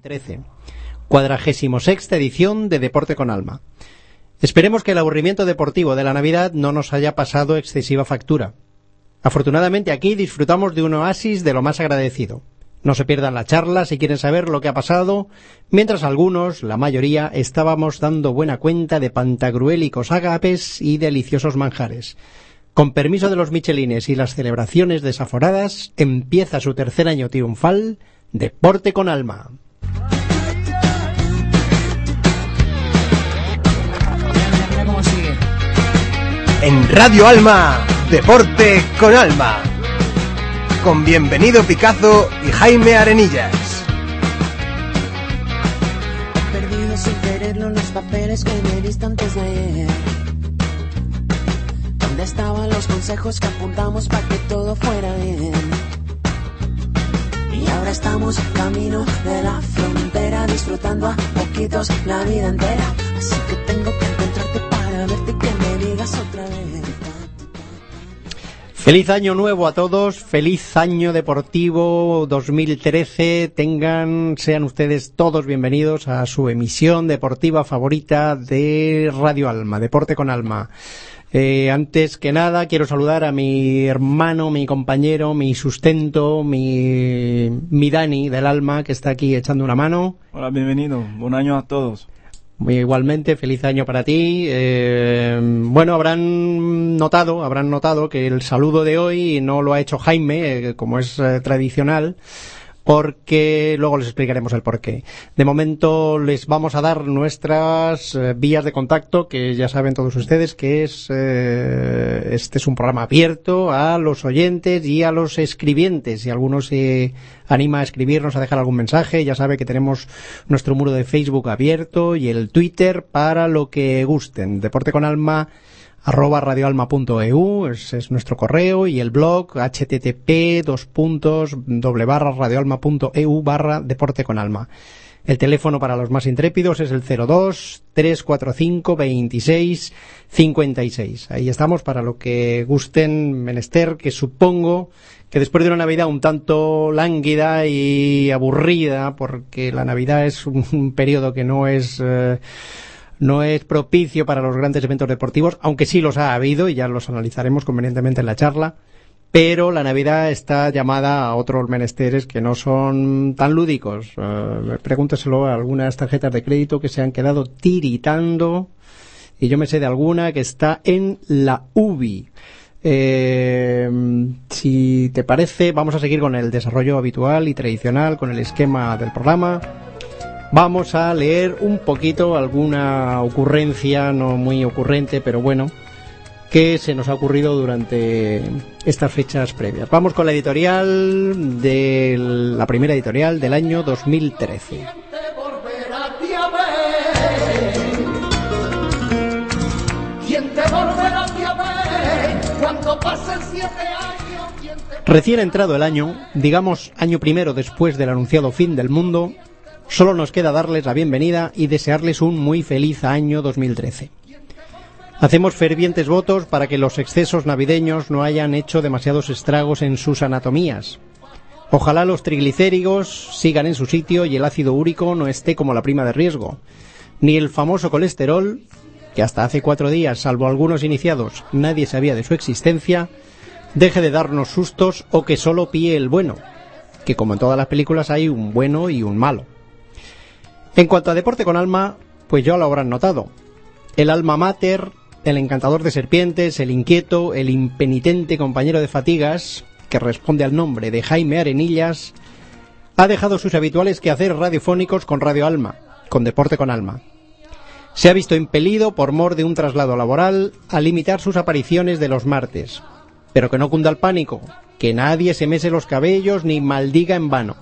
2013. Cuadragésimo sexta edición de Deporte con Alma. Esperemos que el aburrimiento deportivo de la Navidad no nos haya pasado excesiva factura. Afortunadamente aquí disfrutamos de un oasis de lo más agradecido. No se pierdan la charla si quieren saber lo que ha pasado, mientras algunos, la mayoría, estábamos dando buena cuenta de pantagruélicos agapes y deliciosos manjares. Con permiso de los Michelines y las celebraciones desaforadas, empieza su tercer año triunfal, Deporte con Alma. En Radio Alma, Deporte con Alma. Con Bienvenido Picazo y Jaime Arenillas. He perdido sin quererlo los papeles que me diste antes de ayer. ¿Dónde estaban los consejos que apuntamos para que todo fuera bien? Y ahora estamos camino de la frontera, disfrutando a poquitos la vida entera. Así que tengo que encontrarte para verte y que me digas otra vez. Feliz año nuevo a todos, feliz año deportivo 2013. Tengan, sean ustedes todos bienvenidos a su emisión deportiva favorita de Radio Alma, Deporte con Alma. Eh, antes que nada, quiero saludar a mi hermano, mi compañero, mi sustento, mi, mi Dani del alma, que está aquí echando una mano. Hola, bienvenido. Buen año a todos. Muy igualmente, feliz año para ti. Eh, bueno, habrán notado, habrán notado que el saludo de hoy no lo ha hecho Jaime, eh, como es eh, tradicional, porque luego les explicaremos el porqué. De momento les vamos a dar nuestras eh, vías de contacto, que ya saben todos ustedes que es eh, este es un programa abierto a los oyentes y a los escribientes. Si alguno se anima a escribirnos, a dejar algún mensaje, ya sabe que tenemos nuestro muro de Facebook abierto y el Twitter para lo que gusten. Deporte con alma arroba radioalma.eu, ese es nuestro correo, y el blog http dos puntos doble barra radioalma.eu barra deporte con alma. El teléfono para los más intrépidos es el 02 345 26 56. Ahí estamos para lo que gusten menester, que supongo que después de una Navidad un tanto lánguida y aburrida, porque la Navidad es un, un periodo que no es eh, no es propicio para los grandes eventos deportivos, aunque sí los ha habido y ya los analizaremos convenientemente en la charla. Pero la Navidad está llamada a otros menesteres que no son tan lúdicos. Eh, pregúnteselo a algunas tarjetas de crédito que se han quedado tiritando. Y yo me sé de alguna que está en la UBI. Eh, si te parece, vamos a seguir con el desarrollo habitual y tradicional, con el esquema del programa. Vamos a leer un poquito alguna ocurrencia, no muy ocurrente, pero bueno, que se nos ha ocurrido durante estas fechas previas. Vamos con la editorial de la primera editorial del año 2013. Recién entrado el año, digamos año primero después del anunciado fin del mundo, solo nos queda darles la bienvenida y desearles un muy feliz año 2013. Hacemos fervientes votos para que los excesos navideños no hayan hecho demasiados estragos en sus anatomías. Ojalá los triglicéridos sigan en su sitio y el ácido úrico no esté como la prima de riesgo. Ni el famoso colesterol, que hasta hace cuatro días, salvo algunos iniciados, nadie sabía de su existencia, deje de darnos sustos o que solo píe el bueno, que como en todas las películas hay un bueno y un malo. En cuanto a deporte con alma, pues ya lo habrán notado. El alma mater, el encantador de serpientes, el inquieto, el impenitente compañero de fatigas, que responde al nombre de Jaime Arenillas, ha dejado sus habituales quehaceres radiofónicos con Radio Alma, con Deporte con Alma. Se ha visto impelido por mor de un traslado laboral a limitar sus apariciones de los martes. Pero que no cunda el pánico, que nadie se mese los cabellos ni maldiga en vano.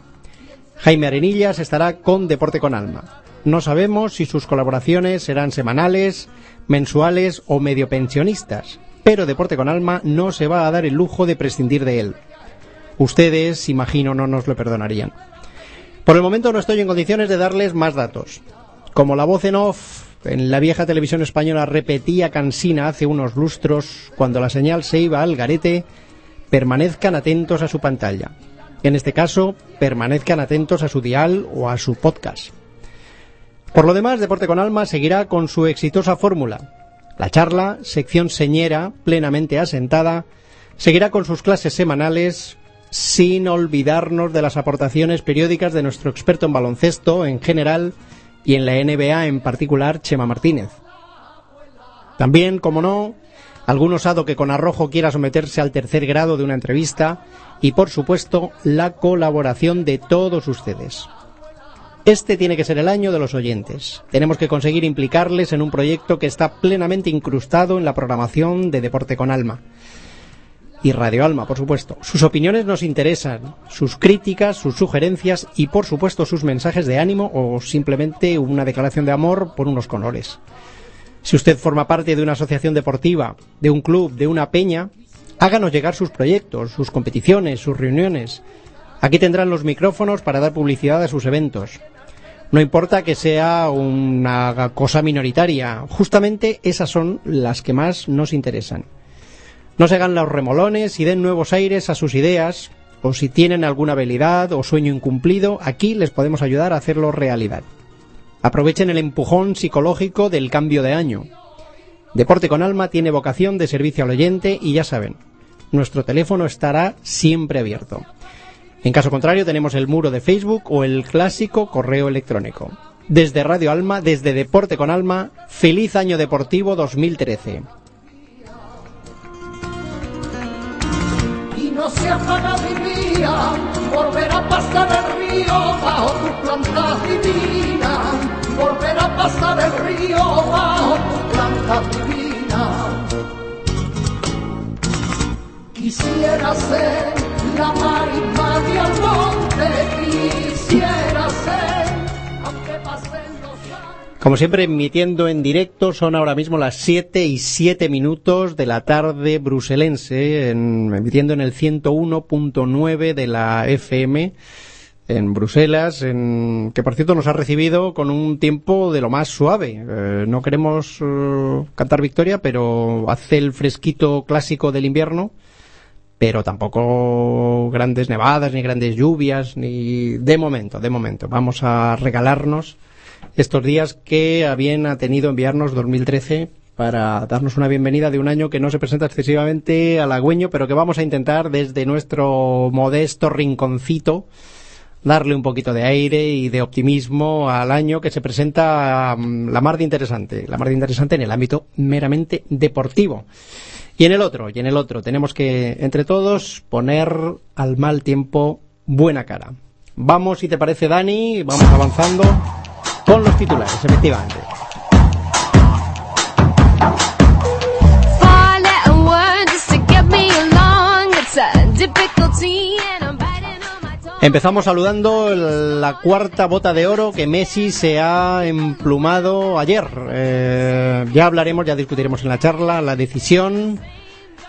Jaime Arenillas estará con Deporte con Alma. No sabemos si sus colaboraciones serán semanales, mensuales o medio pensionistas, pero Deporte con Alma no se va a dar el lujo de prescindir de él. Ustedes, imagino, no nos lo perdonarían. Por el momento no estoy en condiciones de darles más datos. Como la voz en off en la vieja televisión española repetía cansina hace unos lustros, cuando la señal se iba al garete, permanezcan atentos a su pantalla. En este caso, permanezcan atentos a su dial o a su podcast. Por lo demás, Deporte con Alma seguirá con su exitosa fórmula. La charla, sección señera, plenamente asentada, seguirá con sus clases semanales, sin olvidarnos de las aportaciones periódicas de nuestro experto en baloncesto en general y en la NBA en particular, Chema Martínez. También, como no, algún osado que con arrojo quiera someterse al tercer grado de una entrevista y, por supuesto, la colaboración de todos ustedes. Este tiene que ser el año de los oyentes. Tenemos que conseguir implicarles en un proyecto que está plenamente incrustado en la programación de Deporte con Alma. Y Radio Alma, por supuesto. Sus opiniones nos interesan, sus críticas, sus sugerencias y, por supuesto, sus mensajes de ánimo o simplemente una declaración de amor por unos colores. Si usted forma parte de una asociación deportiva, de un club, de una peña, háganos llegar sus proyectos, sus competiciones, sus reuniones. Aquí tendrán los micrófonos para dar publicidad a sus eventos. No importa que sea una cosa minoritaria, justamente esas son las que más nos interesan. No se hagan los remolones y den nuevos aires a sus ideas, o si tienen alguna habilidad o sueño incumplido, aquí les podemos ayudar a hacerlo realidad. Aprovechen el empujón psicológico del cambio de año. Deporte con Alma tiene vocación de servicio al oyente y ya saben, nuestro teléfono estará siempre abierto. En caso contrario, tenemos el muro de Facebook o el clásico correo electrónico. Desde Radio Alma, desde Deporte con Alma, feliz año deportivo 2013. y no se apaga mi día volver a pasar el río bajo tu planta divina volver a pasar el río bajo tu planta divina. Quisiera ser la marisma de monte quisiera ser aunque pasen los años. Como siempre, emitiendo en directo, son ahora mismo las 7 y 7 minutos de la tarde bruselense, en- emitiendo en el 101.9 de la FM en Bruselas, en- que por cierto nos ha recibido con un tiempo de lo más suave. Eh, no queremos eh, cantar victoria, pero hace el fresquito clásico del invierno, pero tampoco grandes nevadas, ni grandes lluvias, ni de momento, de momento. Vamos a regalarnos estos días que a bien ha tenido enviarnos 2013 para darnos una bienvenida de un año que no se presenta excesivamente halagüeño, pero que vamos a intentar desde nuestro modesto rinconcito darle un poquito de aire y de optimismo al año que se presenta mm, la mar de interesante, la mar de interesante en el ámbito meramente deportivo. Y en el otro, y en el otro, tenemos que, entre todos, poner al mal tiempo buena cara. Vamos, si te parece, Dani, vamos avanzando con los titulares, efectivamente. Empezamos saludando la cuarta bota de oro que Messi se ha emplumado ayer. Eh, ya hablaremos, ya discutiremos en la charla la decisión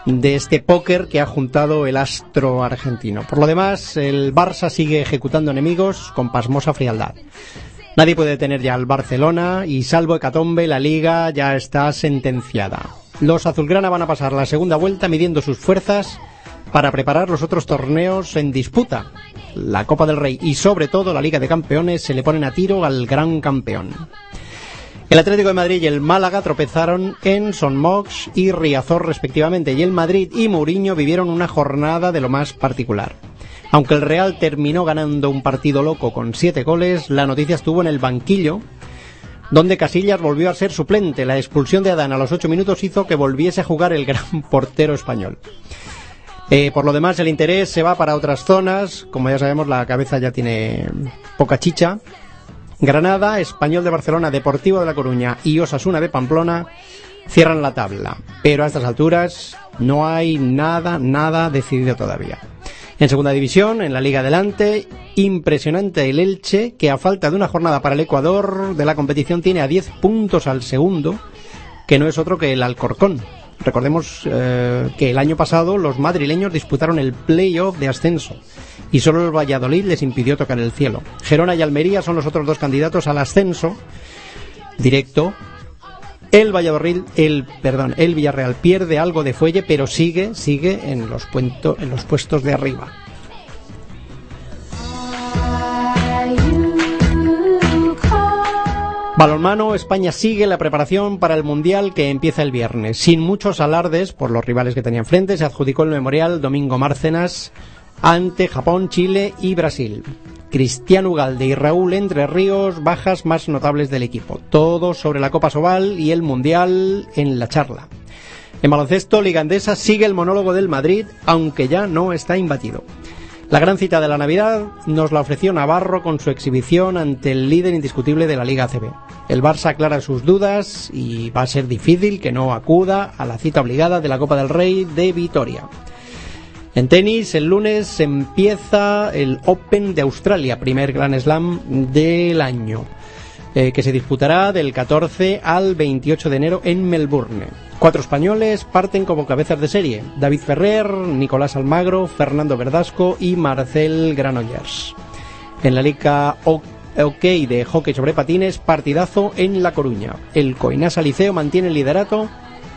de este póker que ha juntado el astro argentino. Por lo demás, el Barça sigue ejecutando enemigos con pasmosa frialdad. Nadie puede detener ya al Barcelona y salvo Hecatombe, la liga ya está sentenciada. Los azulgrana van a pasar la segunda vuelta midiendo sus fuerzas para preparar los otros torneos en disputa. La Copa del Rey y sobre todo la Liga de Campeones se le ponen a tiro al gran campeón. El Atlético de Madrid y el Málaga tropezaron en Son Mox y Riazor respectivamente y el Madrid y Mourinho vivieron una jornada de lo más particular. Aunque el Real terminó ganando un partido loco con siete goles, la noticia estuvo en el banquillo, donde Casillas volvió a ser suplente. La expulsión de Adán a los ocho minutos hizo que volviese a jugar el gran portero español. Eh, por lo demás, el interés se va para otras zonas. Como ya sabemos, la cabeza ya tiene poca chicha. Granada, Español de Barcelona, Deportivo de La Coruña y Osasuna de Pamplona cierran la tabla. Pero a estas alturas no hay nada, nada decidido todavía. En segunda división, en la Liga Adelante, impresionante el Elche, que a falta de una jornada para el Ecuador de la competición tiene a 10 puntos al segundo, que no es otro que el Alcorcón. Recordemos eh, que el año pasado los madrileños disputaron el playoff de ascenso y solo el Valladolid les impidió tocar el cielo. Gerona y Almería son los otros dos candidatos al ascenso directo. El Valladolid, el perdón, el Villarreal pierde algo de fuelle, pero sigue, sigue en los, puento- en los puestos de arriba. Balonmano, España sigue la preparación para el Mundial que empieza el viernes. Sin muchos alardes por los rivales que tenía enfrente, se adjudicó el memorial Domingo Márcenas ante Japón, Chile y Brasil. Cristiano Ugalde y Raúl Entre Ríos, bajas más notables del equipo. Todo sobre la Copa Sobal y el Mundial en la charla. En baloncesto, Liga Endesa sigue el monólogo del Madrid, aunque ya no está imbatido. La gran cita de la Navidad nos la ofreció Navarro con su exhibición ante el líder indiscutible de la Liga ACB. El Barça aclara sus dudas y va a ser difícil que no acuda a la cita obligada de la Copa del Rey de Vitoria. En tenis, el lunes empieza el Open de Australia, primer Grand Slam del año, eh, que se disputará del 14 al 28 de enero en Melbourne. Cuatro españoles parten como cabezas de serie: David Ferrer, Nicolás Almagro, Fernando Verdasco y Marcel Granollers. En la Liga OK de hockey sobre patines, partidazo en La Coruña. El Coinasa Liceo mantiene el liderato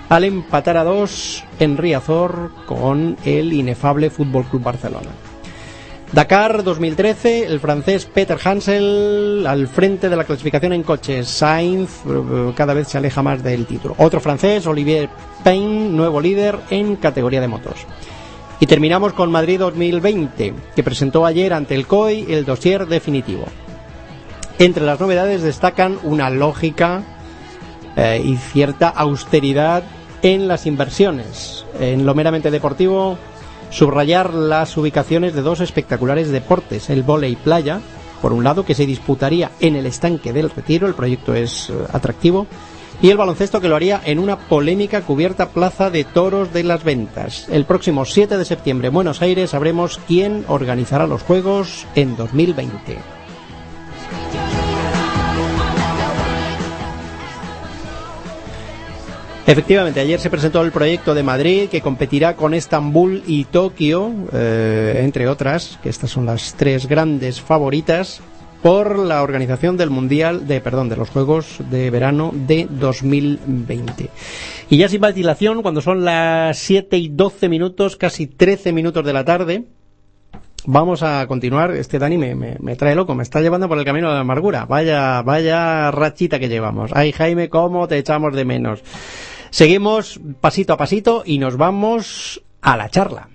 al empatar a dos en Riazor con el inefable Fútbol Club Barcelona. Dakar 2013, el francés Peter Hansel al frente de la clasificación en coches. Sainz eh, cada vez se aleja más del título. Otro francés, Olivier Pain, nuevo líder en categoría de motos. Y terminamos con Madrid 2020, que presentó ayer ante el COI el dossier definitivo. Entre las novedades destacan una lógica eh, y cierta austeridad en las inversiones. En lo meramente deportivo, subrayar las ubicaciones de dos espectaculares deportes, el vóley playa, por un lado, que se disputaría en el estanque del retiro, el proyecto es eh, atractivo, y el baloncesto que lo haría en una polémica cubierta plaza de toros de las ventas. El próximo 7 de septiembre en Buenos Aires sabremos quién organizará los Juegos en 2020. Efectivamente, ayer se presentó el proyecto de Madrid que competirá con Estambul y Tokio, eh, entre otras, que estas son las tres grandes favoritas por la organización del Mundial, de perdón, de los Juegos de Verano de 2020. Y ya sin más dilación, cuando son las 7 y 12 minutos, casi 13 minutos de la tarde, Vamos a continuar. Este Dani me, me, me trae loco, me está llevando por el camino de la amargura. Vaya, vaya rachita que llevamos. Ay, Jaime, cómo te echamos de menos. Seguimos pasito a pasito y nos vamos a la charla.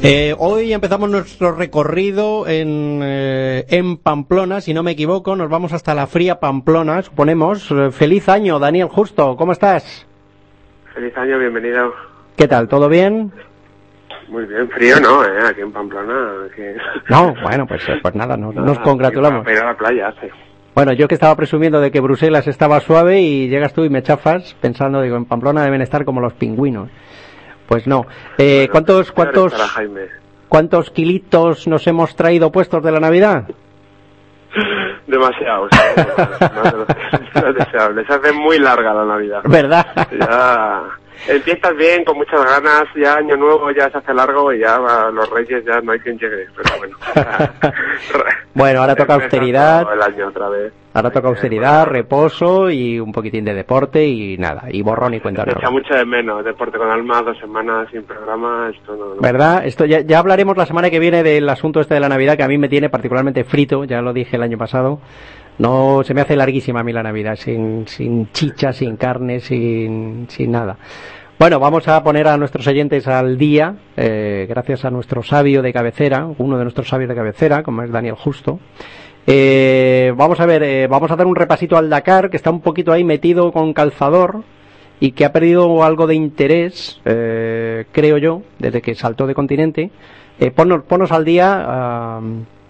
Eh, hoy empezamos nuestro recorrido en, eh, en Pamplona, si no me equivoco, nos vamos hasta la fría Pamplona, suponemos. Eh, feliz año, Daniel Justo, ¿cómo estás? Feliz año, bienvenido. ¿Qué tal? ¿Todo bien? Muy bien, frío no, ¿eh? Aquí en Pamplona. Que... No, bueno, pues, eh, pues nada, nos, nos congratulamos. A la playa hace. Bueno, yo que estaba presumiendo de que Bruselas estaba suave y llegas tú y me chafas pensando, digo, en Pamplona deben estar como los pingüinos. Pues no. Eh, ¿Cuántos, cuántos, cuántos kilitos nos hemos traído puestos de la Navidad? Demasiado, sí, más de lo de lo deseable. Se hace muy larga la Navidad. ¿Verdad? Ya empiezas bien, con muchas ganas, ya año nuevo ya se hace largo y ya va, los reyes ya no hay quien llegue, pero bueno. Bueno, ahora toca austeridad. El año otra vez. Ahora toca austeridad, reposo y un poquitín de deporte y nada, y borrón y cuenta Se echa nueva. mucho de menos, deporte con alma, dos semanas sin programa, esto no... no. ¿Verdad? Esto ya, ya hablaremos la semana que viene del asunto este de la Navidad que a mí me tiene particularmente frito, ya lo dije el año pasado. No, se me hace larguísima a mí la Navidad, sin, sin chicha, sin carne, sin, sin nada. Bueno, vamos a poner a nuestros oyentes al día, eh, gracias a nuestro sabio de cabecera, uno de nuestros sabios de cabecera, como es Daniel Justo. Eh, vamos a ver, eh, vamos a dar un repasito al Dakar, que está un poquito ahí metido con calzador, y que ha perdido algo de interés, eh, creo yo, desde que saltó de continente. Eh, ponnos, ponnos al día a,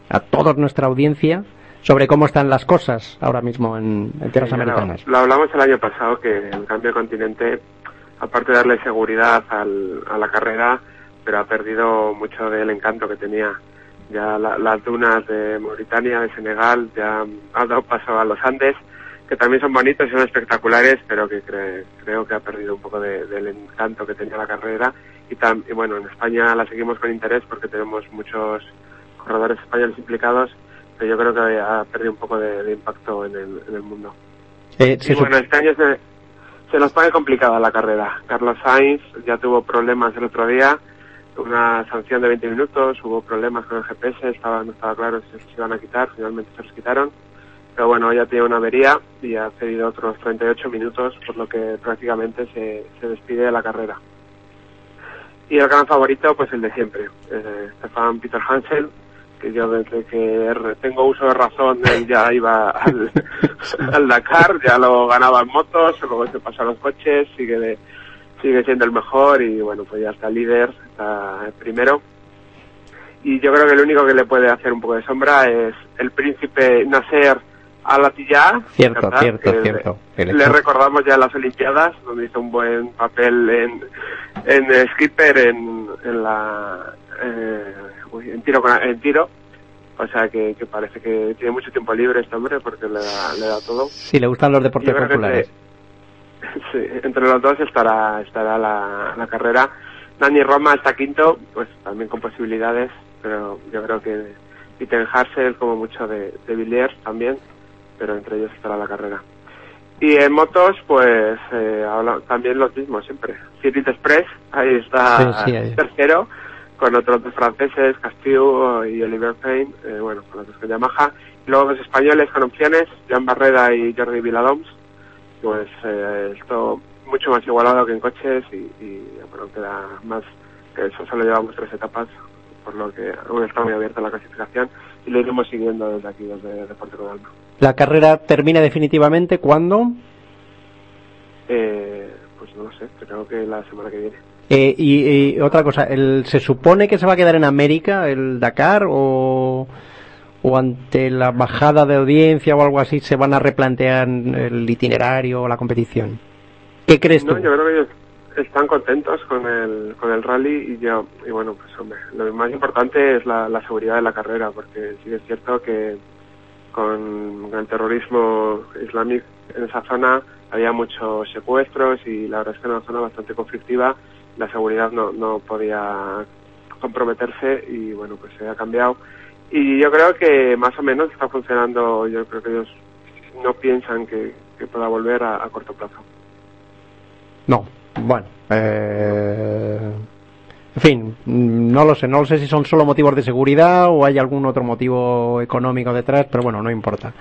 a toda nuestra audiencia sobre cómo están las cosas ahora mismo en, en tierras Sí, ya lo- americanas. Lo, hablamos el año pasado que el cambio de continente, aparte de darle seguridad al- a la carrera, pero ha perdido mucho del encanto que tenía. Ya la- las dunas de Mauritania, de Senegal, ya han dado paso a los Andes, que también son bonitos y son espectaculares, pero que cre- creo que ha perdido un poco de- del encanto que tenía la carrera. Y, tam- y bueno, en España la seguimos con interés porque tenemos muchos corredores españoles implicados, pero yo creo que ha perdido un poco de, de impacto en el, en el mundo. Eh, Y bueno, este año se, se nos pone complicada la carrera. Carlos Sainz ya tuvo problemas el otro día, una sanción de 20 minutos, hubo problemas con el GPS, estaba, no estaba claro si se iban a quitar, finalmente se los quitaron. Pero bueno, ya tiene una avería y ha cedido otros 38 minutos, por lo que prácticamente se, se despide de la carrera. Y el gran favorito, pues el de siempre, eh, Stefan Peter Hansel, que yo desde que tengo uso de razón, él ya iba al, al Dakar, ya lo ganaba en motos, luego se pasó a los coches, sigue de- sigue siendo el mejor y bueno, pues ya está líder, está el primero. Y yo creo que lo único que le puede hacer un poco de sombra es el príncipe Nasser Al-Attiyah, Cierto, ¿verdad? cierto, Que cierto. Le recordamos ya las Olimpiadas, donde hizo un buen papel en, en skipper, en, en la eh, uy, en tiro con- en tiro. O sea que, que parece que tiene mucho tiempo libre este hombre porque le da, le da todo. Si le gustan los deportes populares. Sí, entre los dos estará estará la, la carrera. Dani Roma está quinto, pues también con posibilidades, pero yo creo que Peter Harsel como mucho de, de Villiers también, pero entre ellos estará la carrera. Y en motos, pues eh, también los mismos siempre. Cyril Express, ahí está Sí, sí, ahí. tercero, con otros dos franceses, Castillo y Oliver Payne, eh, bueno, con los con Yamaha. Y luego dos españoles con opciones, Jan Barreda y Jordi Viladoms. Pues eh, esto mucho más igualado que en coches y, y, bueno, queda más que eso solo llevamos tres etapas, por lo que aún está muy abierta la clasificación y lo iremos siguiendo desde aquí, desde Deporte con Alma. La carrera termina definitivamente cuando Eh, pues no lo sé, creo que la semana que viene. Eh, y, y otra cosa, el, ¿se supone que se va a quedar en América el Dakar o, o ante la bajada de audiencia o algo así se van a replantear el itinerario o la competición? ¿Qué crees tú? No, yo creo que ellos están contentos con el, con el rally y yo, y bueno, pues hombre, lo más importante es la, la seguridad de la carrera, porque sí que es cierto que con el terrorismo islámico en esa zona había muchos secuestros y la verdad es que era una zona bastante conflictiva, la seguridad no, no podía comprometerse y bueno, pues se ha cambiado. Y yo creo que más o menos está funcionando, yo creo que ellos no piensan que, pueda volver a- a corto plazo. No, bueno. eh, En fin, no lo sé, no lo sé si son solo motivos de seguridad o hay algún otro motivo económico detrás, pero bueno, no importa.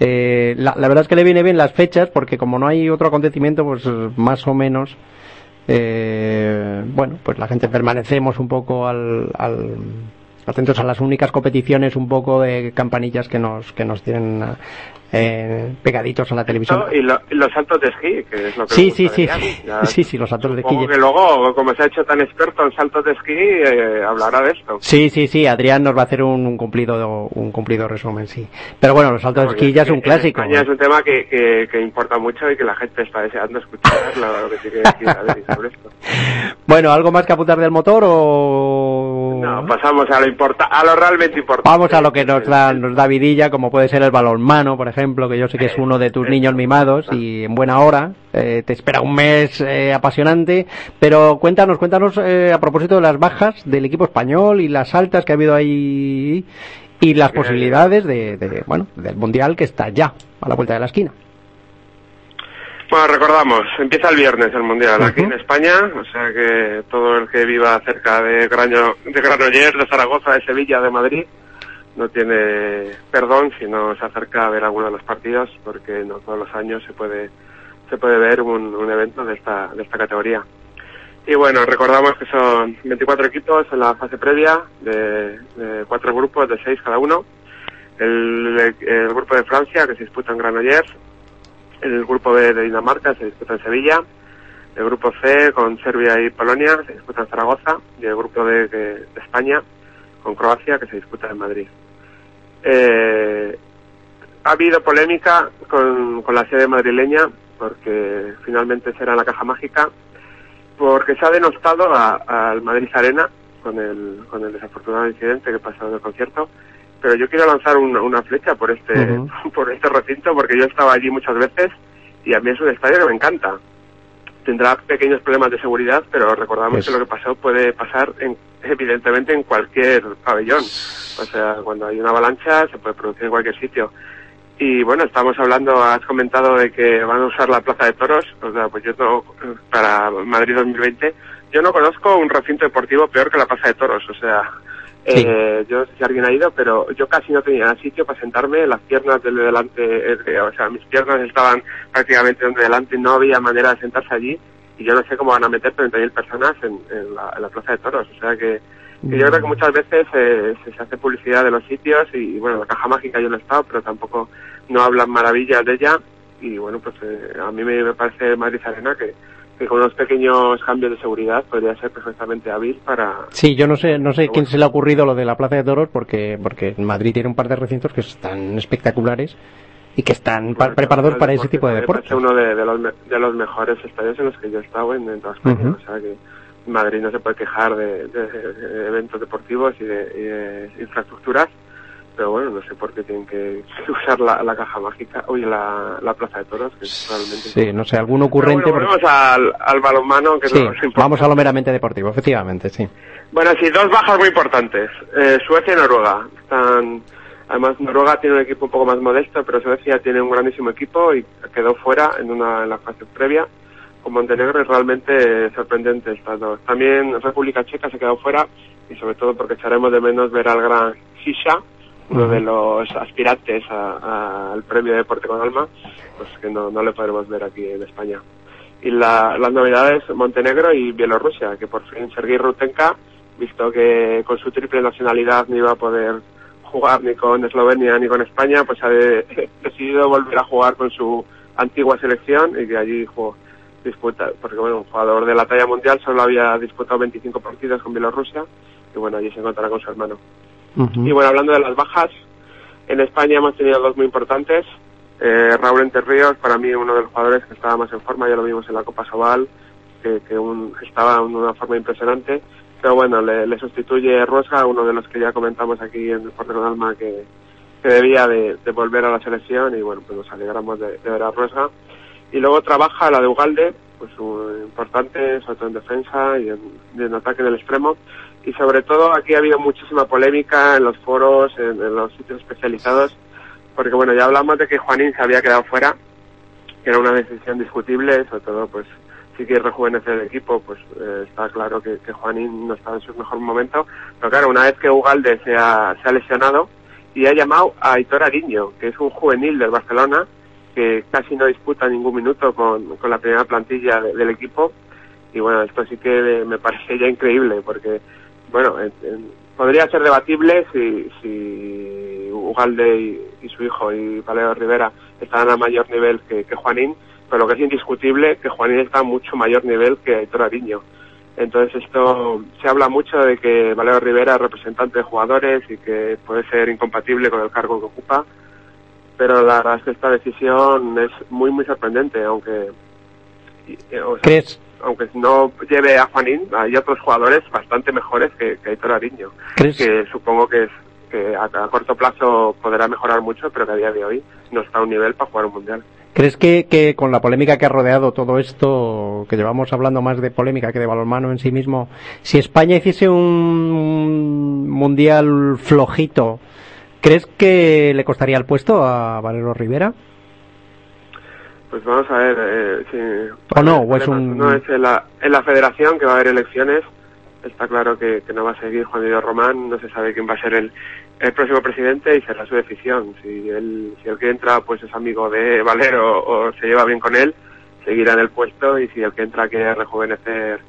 Eh, la, la verdad es que le viene bien las fechas porque como no hay otro acontecimiento, pues más o menos, eh, bueno, pues la gente permanecemos un poco al, al- atentos a las únicas competiciones un poco de campanillas que nos que nos tienen eh, pegaditos a la televisión. No, y, lo- y los saltos de esquí, que es lo que Sí, sí, sí, Ya sí, sí, los saltos de esquí. Que luego, como se ha hecho tan experto en saltos de esquí, eh, hablará de esto. Sí, sí, sí, Adrián nos va a hacer un, un cumplido un cumplido resumen, sí. Pero bueno, los saltos de Porque esquí ya es un en clásico. España es un tema que, que, que importa mucho y que la gente está deseando escuchar lo, lo que tiene que decir sobre esto. Bueno, ¿algo más que apuntar del motor o...? No, pasamos a lo, importa a lo realmente importante. Vamos a lo que nos da, nos da vidilla, como puede ser el balonmano, por ejemplo, que yo sé que es uno de tus niños mimados y en buena hora. eh, te espera un mes eh, apasionante. Pero cuéntanos, cuéntanos eh, a propósito de las bajas del equipo español y las altas que ha habido ahí y las posibilidades de, de, bueno, del mundial que está ya a la vuelta de la esquina. Bueno, recordamos, empieza el viernes el Mundial aquí en España, o sea que todo el que viva cerca de, Graño, de Granollers, de Zaragoza, de Sevilla, de Madrid, no tiene perdón si no se acerca a ver alguno de los partidos, porque no todos los años se puede se puede ver un, un evento de esta, de esta categoría. Y bueno, recordamos que son 24 equipos en la fase previa, de, de cuatro grupos de seis cada uno. El, el grupo de Francia, que se disputa en Granollers, el grupo B de Dinamarca se disputa en Sevilla, El grupo C con Serbia y Polonia se disputa en Zaragoza y el grupo D de España con Croacia que se disputa en Madrid. Eh, ha habido polémica con, con la sede madrileña porque finalmente será la caja mágica porque se ha denostado al Madrid Arena con el, con el desafortunado incidente que pasó en el concierto pero yo quiero lanzar una, una flecha por este por este recinto porque yo he estado allí muchas veces y a mí es un estadio que me encanta. Tendrá pequeños problemas de seguridad pero recordamos Pues- que lo que pasó puede pasar en, evidentemente en cualquier pabellón. O sea cuando hay una avalancha se puede producir en cualquier sitio. Y bueno, estamos hablando, has comentado de que van a usar la Plaza de Toros, o sea, pues yo no, para Madrid 2020, yo no conozco un recinto deportivo peor que la Plaza de Toros, o sea, Sí. eh, yo no sé si alguien ha ido, pero yo casi no tenía sitio para sentarme, las piernas del de delante, eh, o sea, mis piernas estaban prácticamente donde delante, no había manera de sentarse allí, y yo no sé cómo van a meter 30.000 personas en, en la, en la Plaza de Toros, o sea que, que yo creo que muchas veces eh, se, se hace publicidad de los sitios y, bueno, la caja mágica yo no he estado, pero tampoco no hablan maravillas de ella. Y bueno, pues eh, a mí me, me parece Madrid Arena que, que con unos pequeños cambios de seguridad podría ser perfectamente hábil para... Sí, yo no sé, no sé quién se le ha ocurrido lo de la Plaza de Toros porque, porque Madrid tiene un par de recintos que están espectaculares y que están pa- preparados para ese tipo de deportes. parece uno de, de los, de los mejores estadios en los que yo he estado en, en toda España. O sea que Madrid no se puede quejar de, eventos deportivos y de, y de infraestructuras. Pero bueno, no sé por qué tienen que usar la, la caja mágica, oye, la, la plaza de toros, que es realmente... Sí, no sé, algún Pero ocurrente. porque- volvemos al, al balonmano, que Sí, vamos a lo meramente deportivo, efectivamente, sí. Bueno, sí, dos bajas muy importantes. Eh, Suecia y Noruega. Están, además, Noruega tiene un equipo un poco más modesto, pero Suecia tiene un grandísimo equipo y quedó fuera en una en la fase previa con Montenegro es realmente sorprendente estas dos. También República Checa se quedó fuera y sobre todo porque echaremos de menos ver al gran Sisha, uno de los aspirantes al premio de Deporte con Alma, pues que no, no le podremos ver aquí en España. Y la- las novedades, Montenegro y Bielorrusia, que por fin Sergei Rutenka, visto que con su triple nacionalidad no iba a poder jugar ni con Eslovenia ni con España, pues ha de- decidido volver a jugar con su antigua selección y que allí jugó, disputa, porque bueno, un jugador de la talla mundial solo había disputado 25 partidos con Bielorrusia y bueno, allí se encontrará con su hermano. Y bueno, hablando de las bajas, en España hemos tenido dos muy importantes. Eh, Raúl Enterríos, para mí uno de los jugadores que estaba más en forma, ya lo vimos en la Copa Sobal, que, un- estaba en una forma impresionante. Pero bueno, le, sustituye Rosga, uno de los que ya comentamos aquí en el Deporte con Alma, que, que debía de, de volver a la selección y bueno, pues nos alegramos de, de ver a Rosga. Y luego trabaja la de Ugalde, pues un- importante, sobre todo en defensa y en, y en ataque en el extremo. Y sobre todo aquí ha habido muchísima polémica en los foros, en, los sitios especializados, porque bueno, ya hablamos de que Juanín se había quedado fuera, que era una decisión discutible, sobre todo pues si quiere rejuvenecer el equipo, pues eh, está claro que, Juanín no estaba en su mejor momento. Pero claro, una vez que Ugalde se ha, lesionado y ha llamado a Aitor Ariño, que es un juvenil del Barcelona, que casi no disputa ningún minuto con, con la primera plantilla de- del equipo. Y bueno, esto sí que me parece ya increíble, porque, bueno, en- en- podría ser debatible si, si Ugalde y, su hijo y Valero Rivera están a mayor nivel que, Juanín, pero lo que es indiscutible que Juanín está a mucho mayor nivel que Aitor Ariño. Entonces esto se habla mucho de que Valero Rivera es representante de jugadores y que puede ser incompatible con el cargo que ocupa, pero la verdad es que esta decisión es muy muy sorprendente, aunque eh, o sea, ¿Crees, aunque no lleve a Juanín, hay otros jugadores bastante mejores que, que Aitor Ariño, crees, que supongo que es que a, a corto plazo podrá mejorar mucho, pero que a día de hoy no está a un nivel para jugar un mundial. crees que, que con la polémica que ha rodeado todo esto, que llevamos hablando más de polémica que de balonmano en sí mismo, si España hiciese un mundial flojito, ¿crees que le costaría el puesto a Valero Rivera? Pues vamos a ver eh, si... ¿O no? ¿O es un- No, es en la, en la federación que va a haber elecciones. Está claro que, que no va a seguir Juan Diego Román, no se sabe quién va a ser el, el próximo presidente y será su decisión. Si él, si el que entra pues es amigo de Valero o se lleva bien con él, seguirá en el puesto y si el que entra quiere rejuvenecer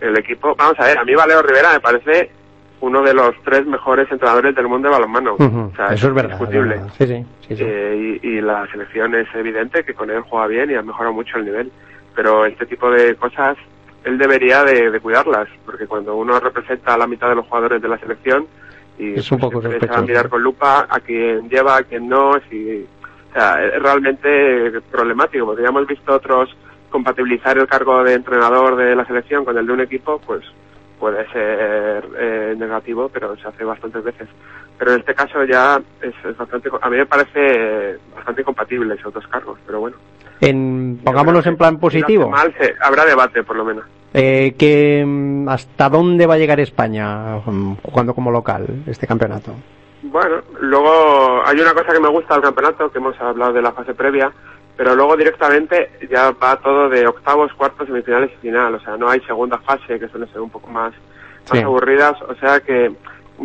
el equipo. Vamos a ver, a mí Valero Rivera me parece uno de los tres mejores entrenadores del mundo de balonmano. O sea, Eso es verdad. indiscutible. es verdad. Sí, sí, sí, sí. Eh, y, y la selección es evidente que con él juega bien y ha mejorado mucho el nivel. pero este tipo de cosas él debería de, de cuidarlas, porque cuando uno representa a la mitad de los jugadores de la selección y Es un poco se va a mirar con lupa a quien lleva, a quien no, si, o sea, es realmente problemático, porque ya hemos visto otros compatibilizar el cargo de entrenador de la selección con el de un equipo, pues puede ser eh, negativo, pero se hace bastantes veces. Pero en este caso ya es, es bastante, a mí me parece bastante incompatible esos dos cargos, pero bueno. En, pongámonos en plan positivo. mal, se- habrá debate por lo menos. Eh, que, mm, ¿Hasta dónde va a llegar España mm, jugando como local este campeonato? Bueno, luego hay una cosa que me gusta del campeonato, que hemos hablado de la fase previa, pero luego directamente ya va todo de octavos, cuartos, semifinales y final. O sea, no hay segunda fase, que suele ser un poco más, aburridas. O sea que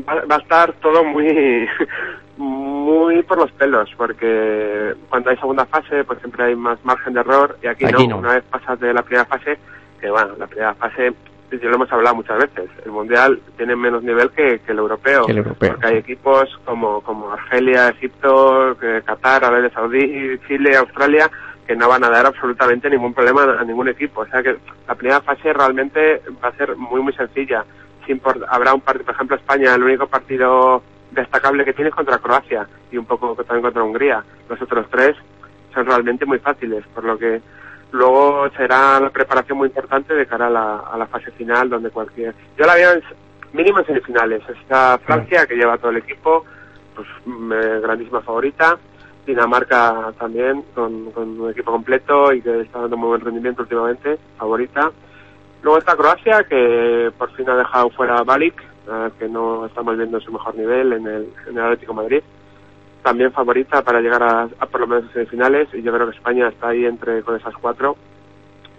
va, va a estar todo muy, muy por los pelos, porque cuando hay segunda fase, pues siempre hay más margen de error y aquí, Aquí no. no. Una vez pasas de la primera fase, que bueno, la primera fase, ya lo hemos hablado muchas veces, el mundial tiene menos nivel que, que el europeo. Que el europeo, Porque hay equipos como, como Argelia, Egipto, eh, Qatar, Arabia Saudí, Chile, Australia, que no van a dar absolutamente ningún problema a ningún equipo. O sea que la primera fase realmente va a ser muy, muy sencilla. Sin por- habrá un partido, por ejemplo, España, el único partido destacable que tiene es contra Croacia y un poco también contra Hungría. Los otros tres son realmente muy fáciles, por lo que luego será la preparación muy importante de cara a la, fase final, donde cualquier... Yo la veo en, mínimo en semifinales. Está Francia, que lleva todo el equipo, pues mm, eh, grandísima favorita. Dinamarca también, con, un equipo completo y que está dando muy buen rendimiento últimamente, favorita. Luego está Croacia, que por fin ha dejado fuera a Balik, eh, que no estamos viendo en su mejor nivel en el, en el Atlético Madrid. También favorita para llegar a, a por lo menos a semifinales y yo creo que España está ahí entre con esas cuatro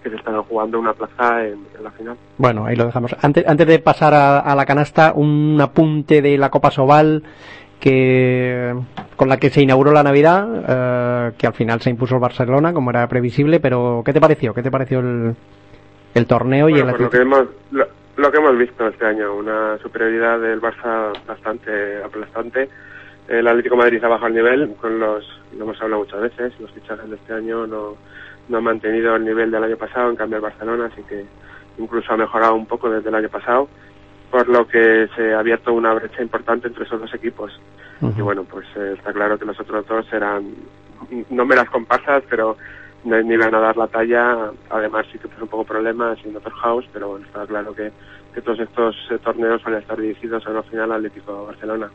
que se están jugando una plaza en, en la final. Bueno, ahí lo dejamos. Antes, antes de pasar a, a la canasta, un apunte de la Copa Sobal que con la que se inauguró la Navidad, eh, que al final se impuso el Barcelona, como era previsible, pero ¿qué te pareció? ¿Qué te pareció el, el torneo y el pues lo que hemos lo, lo que hemos visto este año, una superioridad del Barça bastante aplastante. El Atlético de Madrid ha bajado el nivel, con los, lo hemos hablado muchas veces, los fichajes de este año no, no han mantenido el nivel del año pasado, en cambio el Barcelona sí que incluso ha mejorado un poco desde el año pasado, por lo que se ha abierto una brecha importante entre esos dos equipos. Y bueno, pues eh, está claro que los otros dos serán, no me las comparsas, pero no ni van a dar la talla. Además, sí que pues un poco problemas en otros house, pero bueno, está claro que, que todos estos eh, torneos van a estar dirigidos a una final Atlético Barcelona.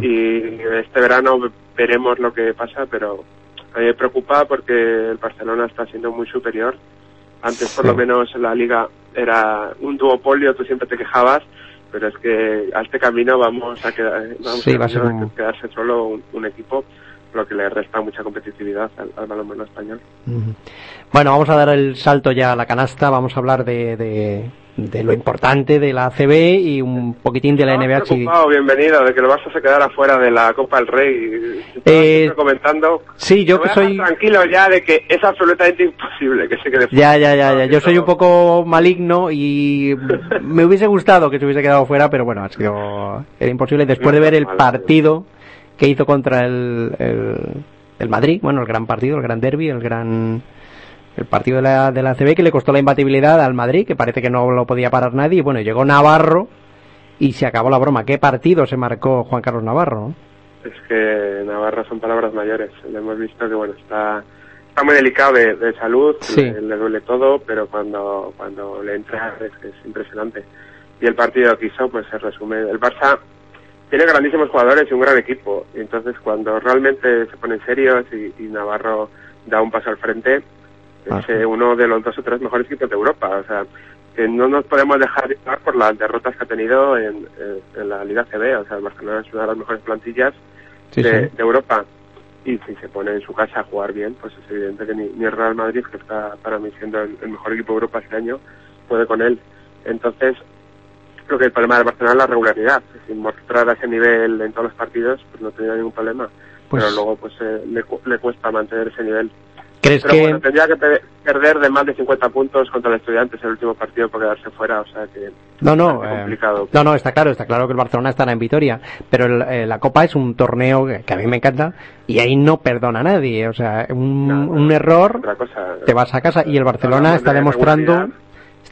Y este verano veremos lo que pasa, pero a mí me preocupa porque el Barcelona está siendo muy superior. Antes, por lo menos, la liga era un duopolio, tú siempre te quejabas, pero es que a este camino vamos a, quedar, vamos Sí, va a ser camino un- quedarse solo un, un equipo, lo que le resta mucha competitividad al, al balonmano español. Bueno, vamos a dar el salto ya a la canasta, vamos a hablar de, de, de lo importante de la ACB y un poquitín de la NBA. Preocupado, bienvenido, de que el Barça se quedara fuera de la Copa del Rey. Eh, comentando. Sí, yo que soy... tranquilo ya de que es absolutamente imposible que se quede fuera. Ya, ya, ya, ya. Yo soy un poco maligno y me hubiese gustado que se hubiese quedado fuera, pero bueno, ha sido era imposible. Después de ver el partido que hizo contra el, el, el Madrid, bueno, el gran partido, el gran derby, el gran el partido de la, de la CB que le costó la imbatibilidad al Madrid, que parece que no lo podía parar nadie. Y bueno, llegó Navarro y se acabó la broma. ¿Qué partido se marcó Juan Carlos Navarro? Es que Navarra son palabras mayores. Le hemos visto que bueno está está muy delicado de, de salud, Sí. le, le duele todo, pero cuando cuando le entra es, es impresionante. Y el partido que hizo pues se resume. El Barça tiene grandísimos jugadores y un gran equipo. Y entonces cuando realmente se ponen serios y, y Navarro da un paso al frente, es eh, uno de los dos o tres mejores equipos de Europa. O sea, que no nos podemos dejar llevar por las derrotas que ha tenido en, en- en la Liga CB. O sea, el Barcelona es una de las mejores plantillas Sí, de, sí. de Europa. Y si se pone en su casa a jugar bien, pues es evidente que ni, ni el Real Madrid, que está para mí siendo el, el mejor equipo de Europa este año, puede con él. Entonces, creo que el problema del Barcelona es la regularidad. Si mostrar a ese nivel en todos los partidos, pues no tendría ningún problema. Pues- Pero luego, pues eh, le, cu- le cuesta mantener ese nivel. ¿Crees Pero que bueno, tendría que pe- perder de más de 50 puntos contra el Estudiantes el último partido por quedarse fuera, o sea que No, no, eh, complicado. no, no, está claro, está claro que el Barcelona estará en Vitoria, pero el- eh, la Copa es un torneo que, que a mí me encanta y ahí no perdona a nadie, o sea, un, No, no, un error cosa. te vas a casa y el Barcelona está de demostrando.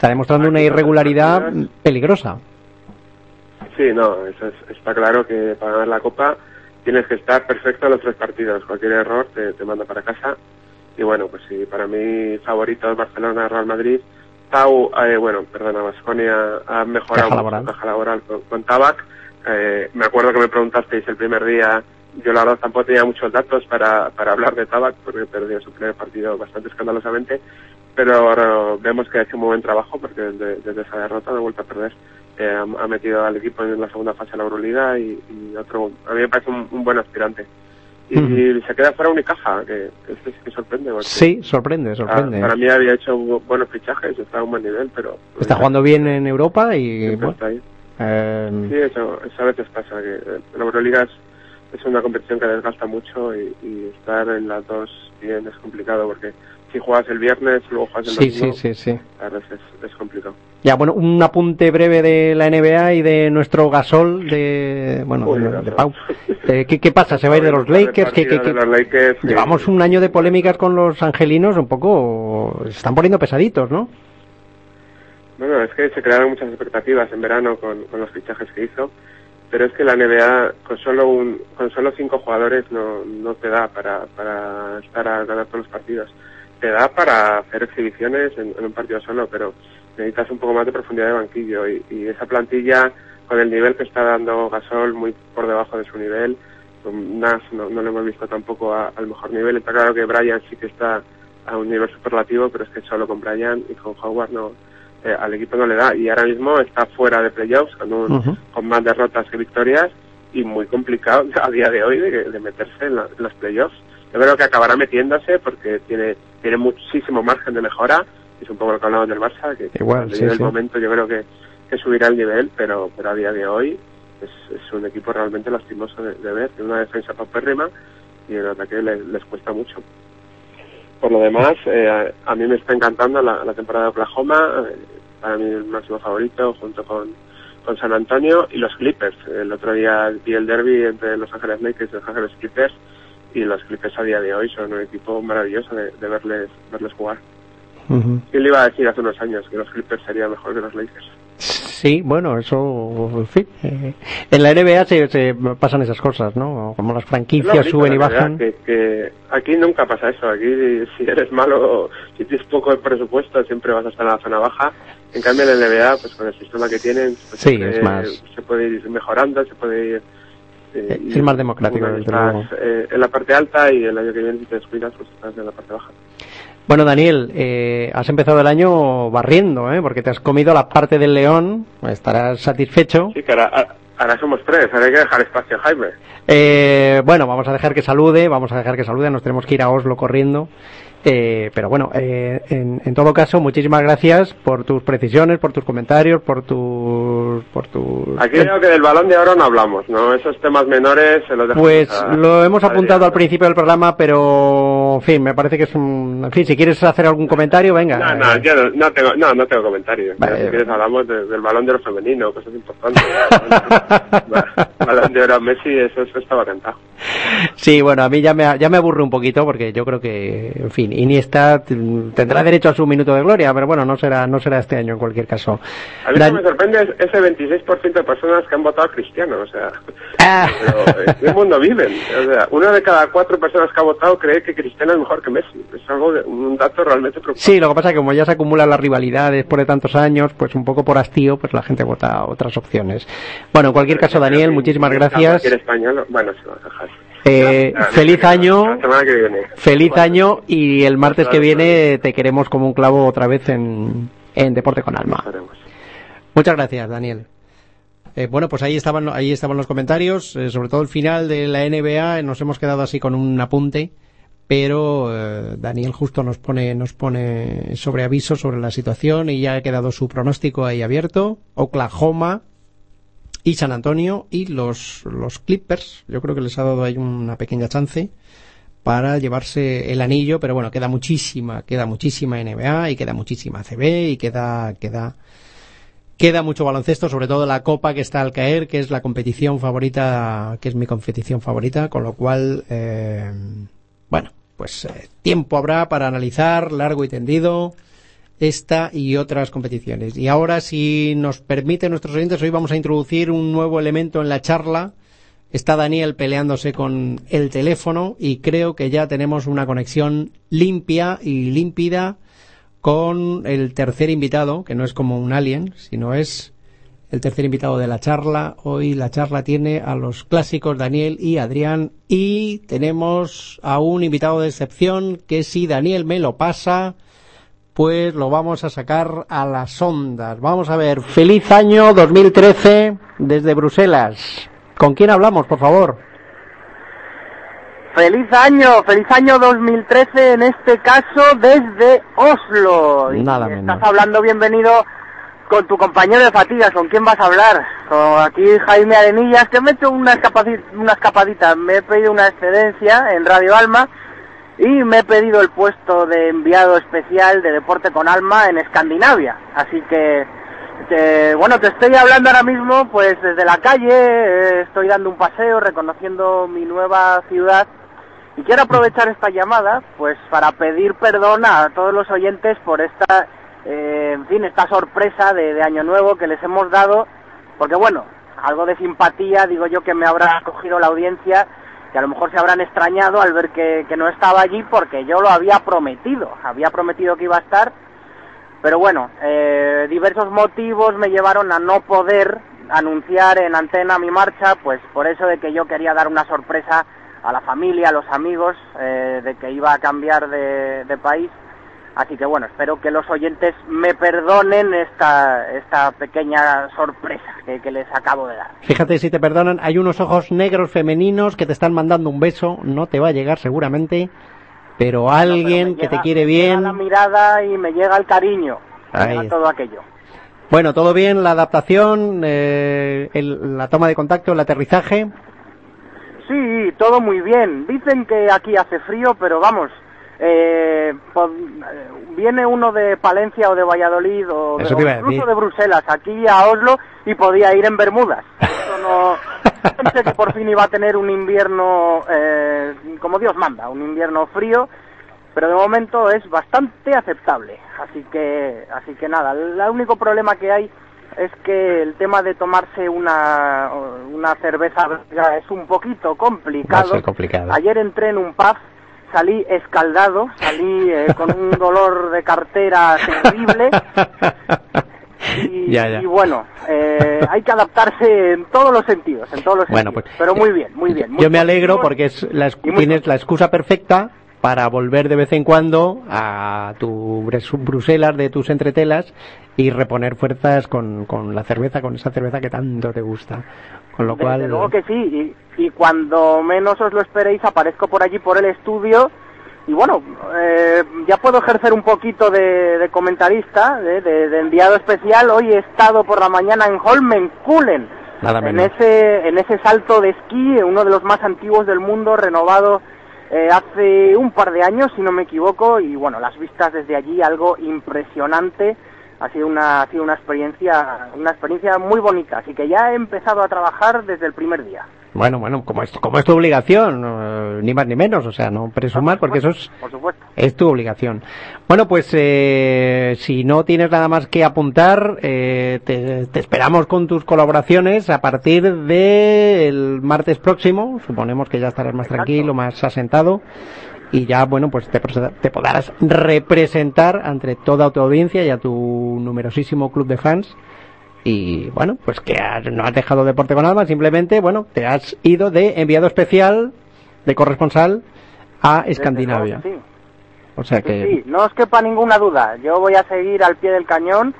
Está demostrando una irregularidad peligrosa. Sí, no, eso es- está claro que para ganar la Copa tienes que estar perfecto en los tres partidos. Cualquier error te, te manda para casa. Y bueno, pues sí, para mí favorito es Barcelona, Real Madrid. Tau, eh, bueno, perdona, Vasconia ha mejorado Caja laboral. caja laboral con, con Tabac. Eh, me acuerdo que me preguntasteis el primer día, yo la verdad tampoco tenía muchos datos para, para hablar de Tabac porque perdió su primer partido bastante escandalosamente, pero ahora vemos que ha hecho un muy buen trabajo porque desde, desde esa derrota no ha vuelto a perder. Eh, ha, ha metido al equipo en la segunda fase de la Euroliga y, y otro, a mí me parece un, un buen aspirante. Y, Ujú. se queda fuera Unicaja, que, que, que, que sorprende. Sí, sorprende, sorprende. para mí había hecho bu- buenos fichajes, está a un buen nivel, pero... Está jugando bien en Europa y Siempre bueno, está ahí. eh, Sí, eso, eso a veces pasa, que eh, la Euroliga es, es una competición que desgasta mucho y, y estar en las dos bien es complicado porque si juegas el viernes, luego juegas el sí, domingo, sí, sí, sí. a veces es, complicado. Ya, bueno, un apunte breve de la NBA y de nuestro Gasol de, bueno, Uy, de, de Pau. Eh, ¿qué, qué pasa? ¿Se va a ir de los Lakers? ¿Qué, qué, De qué? los Lakers, que- Llevamos un año de polémicas con los angelinos, un poco, se están poniendo pesaditos, ¿no? Bueno, es que se crearon muchas expectativas en verano con, con los fichajes que hizo, pero es que la NBA con solo un, con solo cinco jugadores no, no te da para, para estar a ganar todos los partidos. Te da para hacer exhibiciones en, en un partido solo, pero necesitas un poco más de profundidad de banquillo y, y esa plantilla con el nivel que está dando Gasol muy por debajo de su nivel, Nash no, no lo hemos visto tampoco a- al mejor nivel. Está claro que Brian sí que está a un nivel superlativo, pero es que solo con Brian y con Howard no, eh, al equipo no le da y ahora mismo está fuera de playoffs con, un- con más derrotas que victorias y muy complicado a día de hoy de, de meterse en, la- en los playoffs. Yo creo que acabará metiéndose porque tiene tiene muchísimo margen de mejora. Es un poco lo que hablamos del Barça, que, Igual, cuando sí, el momento yo creo que, que subirá el nivel, pero, pero a día de hoy es, es un equipo realmente lastimoso de, de ver. Tiene una defensa paupérrima y el ataque les, les cuesta mucho. Por lo demás, eh, a, a mí me está encantando la, la temporada de Oklahoma, eh, para mí el máximo favorito junto con, con San Antonio y los Clippers. El otro día vi el derby entre Los Ángeles Lakers y Los Ángeles Clippers y los Clippers a día de hoy son un equipo maravilloso de, de verles, verles jugar. ¿Quién le iba a decir hace unos años que los Clippers serían mejor que los Lakers? Sí, bueno, eso, en fin. eh, en la NBA se, se pasan esas cosas, ¿no? Como las franquicias suben y bajan. Que, que aquí nunca pasa eso. Aquí, si eres malo, si tienes poco presupuesto, siempre vas a estar en la zona baja. En cambio, en la NBA, pues con el sistema que tienen, pues, Sí, siempre es más- se puede ir mejorando, se puede ir. Eh, Es ir- más democrático, desde estás, luego. eh, en la parte alta y el año que viene, si te descuidas, pues estás en la parte baja. Bueno, Daniel, eh, has empezado el año barriendo, ¿eh? Porque te has comido la parte del león, estarás satisfecho. Sí, que ahora, ahora somos tres, ahora hay que dejar espacio a Jaime. Eh, bueno, vamos a dejar que salude, vamos a dejar que salude, nos tenemos que ir a Oslo corriendo. Eh, pero bueno, eh, en, en todo caso, muchísimas gracias por tus precisiones, por tus comentarios, por tus... Por tus... Aquí creo que del balón de oro no hablamos, ¿no? Esos temas menores se los dejamos Pues a- lo hemos apuntado al principio del programa, pero en fin, me parece que es un... En fin, si quieres hacer algún comentario, venga. No, no, yo no, no tengo, no, no tengo comentarios. Vale. Si quieres hablamos de- del balón de oro femenino, cosas importantes. Balón de oro a Messi, eso, eso estaba cantado. Sí, bueno, a mí ya me, ya me aburre un poquito porque yo creo que, en fin, Iniesta tendrá derecho a su minuto de gloria, pero bueno, no será, no será este año en cualquier caso. A mí Dan- lo que me sorprende es ese 26% de personas que han votado a Cristiano, o sea, Ah. pero ¿en qué mundo viven? O sea, una de cada cuatro personas que ha votado cree que Cristiano es mejor que Messi. Es algo de, un dato realmente preocupante. Sí, lo que pasa es que como ya se acumulan las rivalidades después de tantos años, pues un poco por hastío, pues la gente vota otras opciones. Bueno, en cualquier caso, Daniel, muchísimas gracias. Español, bueno, sí, vamos a dejar. Eh, feliz año. Feliz año y el martes que viene te queremos como un clavo otra vez en, en Deporte con Alma. Muchas gracias, Daniel. Eh, bueno, pues ahí estaban, ahí estaban los comentarios, eh, sobre todo el final de la NBA, nos hemos quedado así con un apunte, pero eh, Daniel justo nos pone, nos pone sobre aviso sobre la situación y ya ha quedado su pronóstico ahí abierto. Oklahoma y San Antonio y los, los Clippers, yo creo que les ha dado ahí una pequeña chance para llevarse el anillo, pero bueno, queda muchísima, queda muchísima NBA y queda muchísima CB y queda, queda, queda mucho baloncesto, sobre todo la Copa que está al caer, que es la competición favorita, que es mi competición favorita, con lo cual, eh, bueno, pues eh, tiempo habrá para analizar largo y tendido esta y otras competiciones. Y ahora, si nos permite nuestros oyentes, hoy vamos a introducir un nuevo elemento en la charla. Está Daniel peleándose con el teléfono y creo que ya tenemos una conexión limpia y límpida con el tercer invitado, que no es como un alien, sino es el tercer invitado de la charla. Hoy la charla tiene a los clásicos Daniel y Adrián y tenemos a un invitado de excepción que si Daniel me lo pasa, pues lo vamos a sacar a las ondas. Vamos a ver, feliz año 2013 desde Bruselas. ¿Con quién hablamos, por favor? Feliz año, feliz año 2013 en este caso desde Oslo. Y Nada estás menos. hablando bienvenido con tu compañero de fatigas, ¿con quién vas a hablar? Con aquí Jaime Arenillas, que me he hecho una, escapaci- una escapadita, me he pedido una excedencia en Radio Alma y me he pedido el puesto de enviado especial de Deporte con Alma en Escandinavia. Así que, bueno, te estoy hablando ahora mismo pues desde la calle, eh, estoy dando un paseo reconociendo mi nueva ciudad y quiero aprovechar esta llamada pues para pedir perdón a todos los oyentes por esta, eh, en fin, esta sorpresa de, de Año Nuevo que les hemos dado, porque bueno, algo de simpatía digo yo que me habrá cogido la audiencia que a lo mejor se habrán extrañado al ver que, no estaba allí porque yo lo había prometido, había prometido que iba a estar, pero bueno, eh, diversos motivos me llevaron a no poder anunciar en antena mi marcha, pues por eso de que yo quería dar una sorpresa a la familia, a los amigos, eh, de que iba a cambiar de país. Así que bueno, espero que los oyentes me perdonen esta, esta pequeña sorpresa que, que les acabo de dar. Fíjate si te perdonan, hay unos ojos negros femeninos que te están mandando un beso, no te va a llegar seguramente, pero alguien que te llega- quiere me llega bien. la mirada y me llega el cariño, llega todo aquello. Bueno, todo bien, la adaptación, eh, el- la toma de contacto, el aterrizaje. Sí, todo muy bien. Dicen que aquí hace frío, pero vamos, eh, eh, viene uno de Palencia o de Valladolid o, de, o incluso de Bruselas aquí a Oslo y podía ir en Bermudas. Eso no, pensé que por fin iba a tener un invierno eh, como Dios manda, un invierno frío, pero de momento es bastante aceptable. Así que, así que nada, el único problema que hay es que el tema de tomarse una, una cerveza es un poquito complicado. Complicado. Ayer entré en un pub, salí escaldado, salí eh, con un dolor de cartera terrible. Y, Ya, ya. y bueno, eh, hay que adaptarse en todos los sentidos, en todos los Bueno, sentidos. pues, Pero muy bien, muy bien. muy Yo me alegro porque es la, tienes la excusa perfecta para volver de vez en cuando a tu Bruselas de tus entretelas y reponer fuerzas con, con la cerveza, con esa cerveza que tanto te gusta. Con lo Desde cual, luego que sí, y, y cuando menos os lo esperéis aparezco por allí por el estudio y bueno, eh, ya puedo ejercer un poquito de, de comentarista, de, de- de enviado especial. Hoy he estado por la mañana en Holmenkullen, nada en ese, en ese salto de esquí, uno de los más antiguos del mundo, renovado eh, hace un par de años, si no me equivoco, y bueno, las vistas desde allí, algo impresionante. Ha sido una, ha sido una experiencia, una experiencia muy bonita, así que ya he empezado a trabajar desde el primer día. Bueno, bueno, como es, como es tu obligación, eh, ni más ni menos, o sea, no presumar porque eso es, Por supuesto. es tu obligación. Bueno, pues eh, si no tienes nada más que apuntar, eh, te, te esperamos con tus colaboraciones a partir del martes próximo. Suponemos que ya estarás más Exacto. tranquilo, más asentado. Y ya, bueno, pues te, te podrás representar ante toda tu audiencia y a tu numerosísimo club de fans. Y bueno, pues que has- no has dejado deporte con alma, simplemente, bueno, te has ido de enviado especial, de corresponsal, a Escandinavia. sí. O sea Sí, que, sí, no os quepa ninguna duda. Yo voy a seguir al pie del cañón,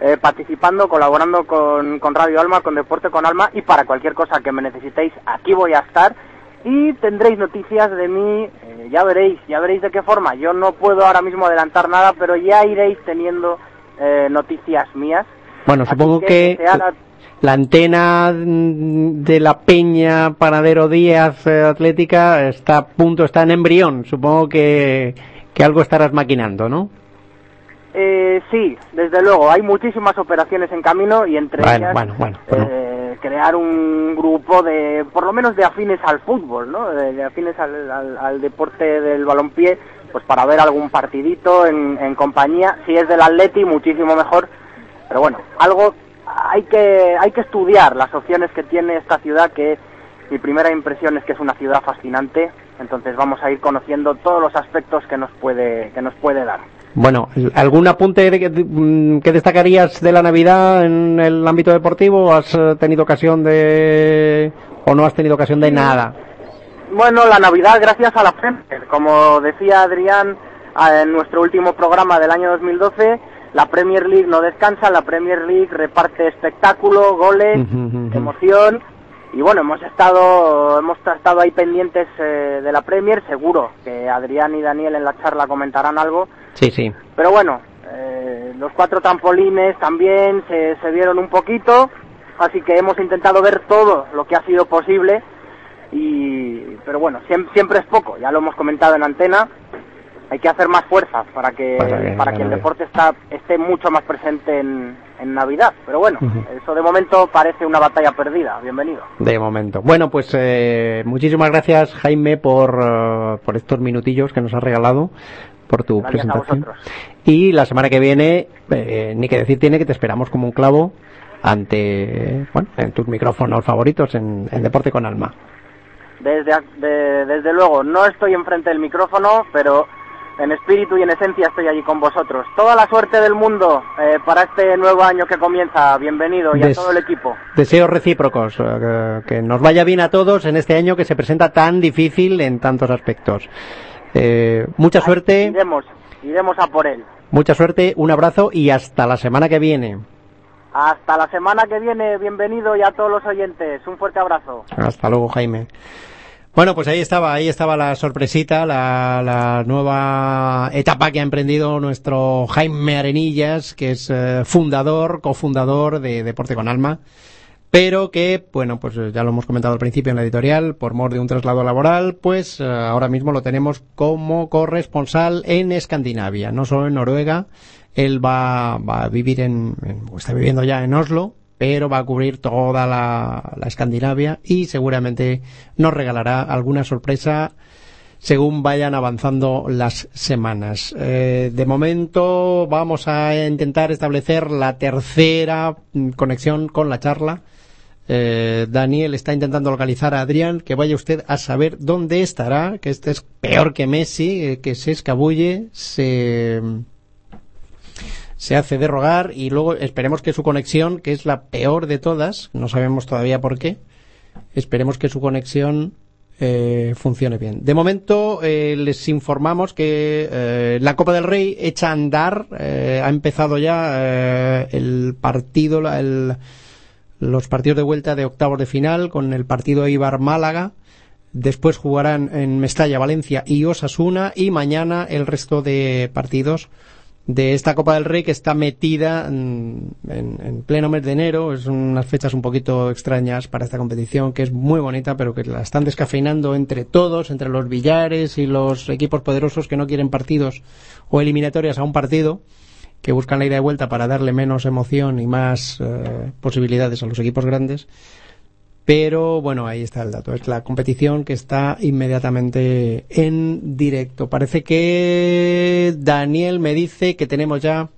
eh, participando, colaborando con, con Radio Alma, con Deporte con Alma, y para cualquier cosa que me necesitéis, aquí voy a estar. Y tendréis noticias de mí, eh, ya veréis, ya veréis de qué forma. Yo no puedo ahora mismo adelantar nada, pero ya iréis teniendo eh, noticias mías. bueno, Así supongo que la antena de la Peña Panadero Díaz eh, Atlética está a punto, está en embrión. Supongo que, que algo estarás maquinando, ¿no? Eh, sí, desde luego, hay muchísimas operaciones en camino y entre Bueno, ellas bueno, bueno, bueno. Crear un grupo de, por lo menos de afines al fútbol, ¿no? De, afines al deporte del balompié, pues para ver algún partidito en, en compañía. Si es del Atleti, muchísimo mejor. Pero bueno, algo hay que hay que estudiar las opciones que tiene esta ciudad que mi primera impresión es que es una ciudad fascinante. Entonces vamos a ir conociendo todos los aspectos que nos puede que nos puede dar. Bueno, ¿algún apunte de mm, que destacarías de la Navidad en el ámbito deportivo? ¿Has eh, tenido ocasión de... o no has tenido ocasión de nada? Bueno, la Navidad gracias a la Premier. Como decía Adrián ah, en nuestro último programa del año 2012, la Premier League no descansa, la Premier League reparte espectáculo, goles, emoción. Y bueno, hemos estado, hemos estado ahí pendientes eh, de la Premier, seguro que Adrián y Daniel en la charla comentarán algo. Sí, sí. Pero bueno, eh, los cuatro trampolines también se, se vieron un poquito, así que hemos intentado ver todo lo que ha sido posible. Y, pero bueno, siem- siempre es poco, ya lo hemos comentado en antena. Hay que hacer más fuerza para que, Para que- para que el deporte está, esté mucho más presente en, en Navidad. Pero bueno, eso de momento parece una batalla perdida. Bienvenido. De momento. Bueno, pues eh, muchísimas gracias Jaime por, eh, por estos minutillos que nos has regalado, por tu Gracias presentación. Y la semana que viene, eh, ni que decir tiene que te esperamos como un clavo ante, bueno, en tus micrófonos favoritos en, en Deporte con Alma. Desde, de- desde luego, no estoy enfrente del micrófono, pero en espíritu y en esencia estoy allí con vosotros. Toda la suerte del mundo eh, para este nuevo año que comienza. Bienvenido y a todo el equipo. Deseos recíprocos, eh, que, que nos vaya bien a todos en este año que se presenta tan difícil en tantos aspectos. Eh, mucha suerte, Iremos, iremos a por él. mucha suerte, un abrazo y hasta la semana que viene. Hasta la semana que viene, bienvenido y a todos los oyentes. Un fuerte abrazo. Hasta luego, Jaime. Bueno, pues ahí estaba, ahí estaba la sorpresita, la, la nueva etapa que ha emprendido nuestro Jaime Arenillas, que es eh, fundador, cofundador de Deporte con Alma, pero que, bueno, pues eh, ya lo hemos comentado al principio en la editorial, por mor de un traslado laboral, pues eh, ahora mismo lo tenemos como corresponsal en Escandinavia, no solo en Noruega, él va, va a vivir en, está viviendo ya en Oslo, pero va a cubrir toda la, la Escandinavia y seguramente nos regalará alguna sorpresa según vayan avanzando las semanas. Eh, de momento vamos a intentar establecer la tercera mm, conexión con la charla. Eh, Daniel está intentando localizar a Adrián, que vaya usted a saber dónde estará, que este es peor que Messi, eh, que se escabulle, se, se hace de rogar y luego esperemos que su conexión, que es la peor de todas, no sabemos todavía por qué, esperemos que su conexión eh, funcione bien. De momento eh, les informamos que eh, la Copa del Rey echa a andar, eh, ha empezado ya eh, el partido, el- los partidos de vuelta de octavos de final con el partido Eibar-Málaga. Después jugarán en Mestalla, Valencia y Osasuna y mañana el resto de partidos de esta Copa del Rey que está metida en, en- en pleno mes de enero. Es unas fechas un poquito extrañas para esta competición que es muy bonita pero que la están descafeinando entre todos, entre los billares y los equipos poderosos que no quieren partidos o eliminatorias a un partido que buscan la ida y vuelta para darle menos emoción y más eh, posibilidades a los equipos grandes. Pero bueno, ahí está el dato. Es la competición que está inmediatamente en directo. Parece que Daniel me dice que tenemos ya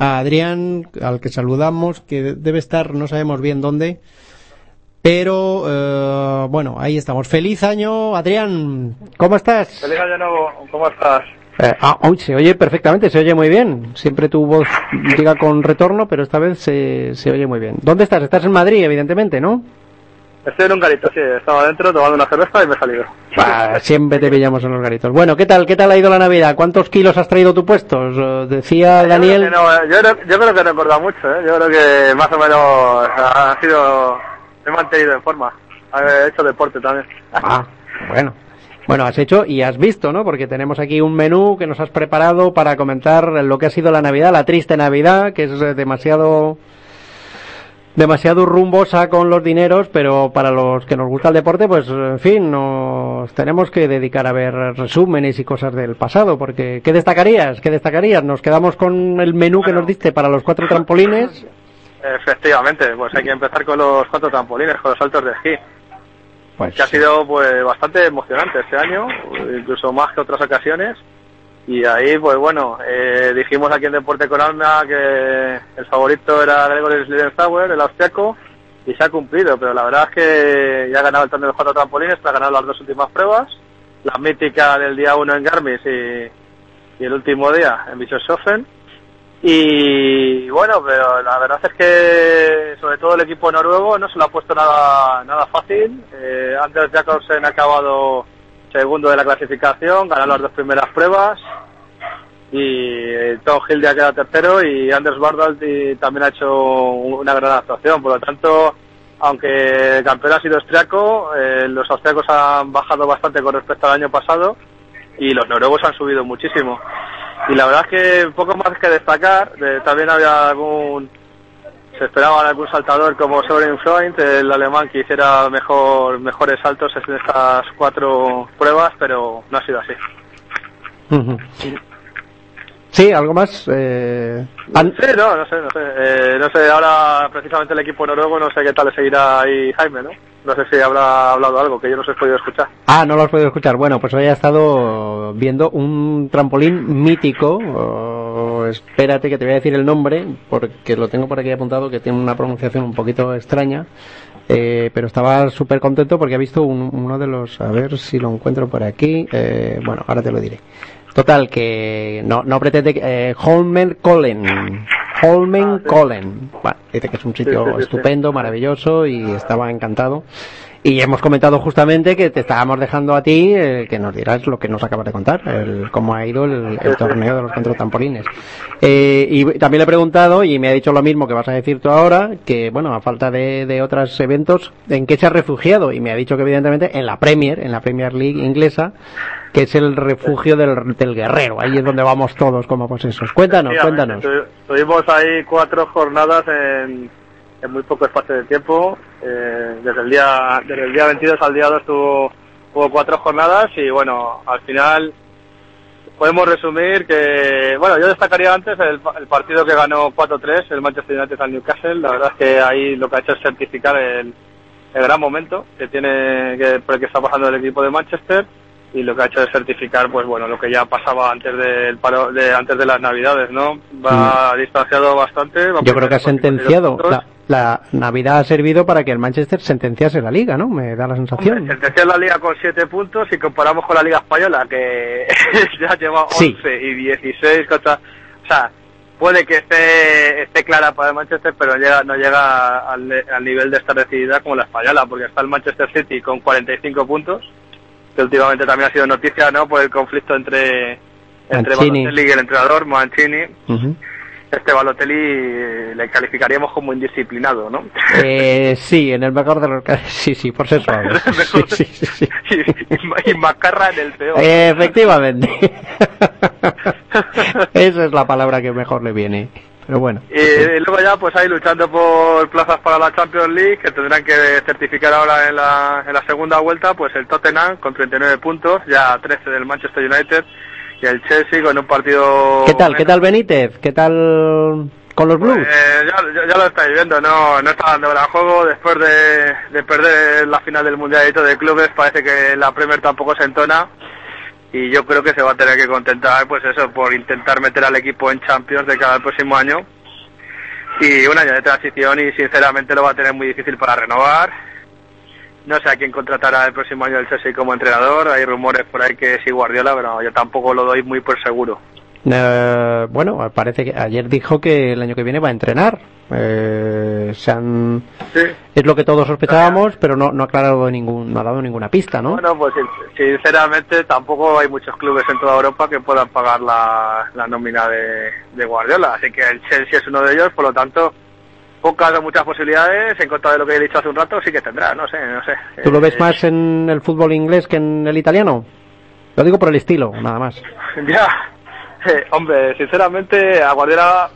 a Adrián, al que saludamos, que debe estar, no sabemos bien dónde. Pero eh, bueno, ahí estamos. Feliz año, Adrián. ¿Cómo estás? Feliz año nuevo, ¿cómo estás? Eh, ah, uy, se oye perfectamente, se oye muy bien. Siempre tu voz llega con retorno, pero esta vez se, se oye muy bien. ¿Dónde estás? Estás en Madrid, evidentemente, ¿no? Estoy en un garito, sí, estaba adentro tomando una cerveza y me he salido. Siempre te pillamos en los garitos. Bueno, ¿qué tal? ¿Qué tal ha ido la Navidad? ¿Cuántos kilos has traído tu puestos? Eh, Decía Yo Daniel. creo no, eh, yo, creo, yo creo que no he engordado mucho, ¿eh? yo creo que más o menos ha sido, me he mantenido en forma, he hecho deporte también. Ah, bueno. Bueno, has hecho y has visto, ¿no? Porque tenemos aquí un menú que nos has preparado para comentar lo que ha sido la Navidad, la triste Navidad, que es eh, demasiado demasiado rumbosa con los dineros, pero para los que nos gusta el deporte, pues en fin, nos tenemos que dedicar a ver resúmenes y cosas del pasado, porque ¿qué destacarías? ¿Qué destacarías? Nos quedamos con el menú que nos diste para los cuatro trampolines. Efectivamente, pues hay que empezar con los cuatro trampolines, con los saltos de esquí. Pues que ha sido pues bastante emocionante este año, incluso más que otras ocasiones. Y ahí, pues bueno, eh, dijimos aquí en Deporte con Alma que el favorito era Gregory Slidensauer, el austriaco, y se ha cumplido, pero la verdad es que ya ha ganado el torneo de los cuatro trampolines, ha ganado las dos últimas pruebas, la mítica del día uno en Garmis y, el último día en Bischofshofen. Y bueno, pero la verdad es que sobre todo el equipo noruego no se lo ha puesto nada, nada fácil. Eh, Anders Jacobsen ha acabado segundo de la clasificación, ganó las dos primeras pruebas y eh, Tom Hilde ha quedado tercero y Anders Bardal también ha hecho una gran actuación. Por lo tanto, aunque el campeón ha sido austriaco, eh, los austriacos han bajado bastante con respecto al año pasado y los noruegos han subido muchísimo. Y la verdad es que poco más que destacar, eh, también había algún se esperaba algún saltador como Soren Freund, el alemán que hiciera mejor mejores saltos en estas cuatro pruebas, pero no ha sido así. Sí, algo más. Eh, Sí, no, no sé, no sé. Eh, no sé, ahora precisamente el equipo noruego no sé qué tal le seguirá ahí Jaime, ¿no? No sé si habrá hablado algo que yo no os he podido escuchar. Ah, no lo has podido escuchar. Bueno, pues hoy he estado viendo un trampolín mítico. oh, espérate que te voy a decir el nombre, porque lo tengo por aquí apuntado, que tiene una pronunciación un poquito extraña. Eh, pero estaba súper contento porque he visto un- uno de los, a ver si lo encuentro por aquí. Eh, bueno, ahora te lo diré. Total, que no, no pretende que, eh, Holmen Collen. Holmen Collen. Bueno, dice que es un sitio sí, sí. estupendo, maravilloso y estaba encantado. Y hemos comentado justamente que te estábamos dejando a ti eh, que nos dirás lo que nos acabas de contar, el, cómo ha ido el, el torneo de los cuatro tampolines. Eh, y también le he preguntado, y me ha dicho lo mismo que vas a decir tú ahora, que bueno, a falta de, de otros eventos, ¿en qué se ha refugiado? Y me ha dicho que evidentemente en la Premier, en la Premier League inglesa, que es el refugio del, del guerrero, ahí es donde vamos todos como posesos. Cuéntanos, cuéntanos. Tuvimos ahí cuatro jornadas en, en muy poco espacio de tiempo. Eh, desde el día desde el día 22 al día 2 tuvo, hubo cuatro jornadas y bueno, al final podemos resumir que, bueno, yo destacaría antes el, el partido que ganó 4-3, el Manchester United al Newcastle. La verdad es que ahí lo que ha hecho es certificar el, el gran momento que tiene, que, por el que está pasando el equipo de Manchester y lo que ha hecho es certificar, pues bueno, lo que ya pasaba antes del paro, de, antes de las Navidades, ¿no? Va distanciado bastante. va Mm. Yo creo que ha primero con 52 sentenciado, la, la Navidad ha servido para que el Manchester sentenciase la liga, ¿no? Me da la sensación. Sentenció la liga con 7 puntos y comparamos con la liga española que ya lleva 11 Sí. y 16 contra... O sea, puede que esté, esté clara para el Manchester, pero llega, no llega al, al nivel de estar decidida como la española, porque está el Manchester City con 45 puntos, que últimamente también ha sido noticia, ¿no? Por el conflicto entre, entre Mancini. Balotelli y el entrenador, Mancini. Este Balotelli eh, le calificaríamos como indisciplinado, ¿no? Eh, sí, en el mejor de los casos. Sí, sí, por ser suave. Sí, sí, sí, y, y Macarra en el peor. Eh, Efectivamente. Esa es la palabra que mejor le viene. Pero bueno. Y luego ya pues ahí luchando por plazas para la Champions League que tendrán que certificar ahora en la, en la segunda vuelta pues el Tottenham con 39 puntos, ya 13 del Manchester United y el Chelsea con un partido... ¿Qué tal? ¿Qué tal Benítez? ¿Qué tal con los Blues? Eh, ya, ya- ya lo estáis viendo, no, no está dando gran juego después de, de perder la final del Mundialito de Clubes, parece que la Premier tampoco se entona y yo creo que se va a tener que contentar pues eso por intentar meter al equipo en Champions de cada próximo año y un año de transición y sinceramente lo va a tener muy difícil para renovar no sé a quién contratará el próximo año el Chelsea como entrenador. Hay rumores por ahí que sí Guardiola pero yo tampoco lo doy muy por seguro. Eh, bueno, parece que ayer dijo que el año que viene va a entrenar. Eh, se han... sí. Es lo que todos sospechábamos, pero no, no ha aclarado ningún, no ha dado ninguna pista, ¿no? Bueno, pues sin- sinceramente tampoco hay muchos clubes en toda Europa que puedan pagar la, la nómina de, de Guardiola, así que el Chelsea es uno de ellos, por lo tanto, pocas o muchas posibilidades, en contra de lo que he dicho hace un rato, sí que tendrá, no sé, no sé. ¿Tú lo ves Eh, más en el fútbol inglés que en el italiano? Lo digo por el estilo, nada más. Ya, Eh, hombre, sinceramente a Guardiola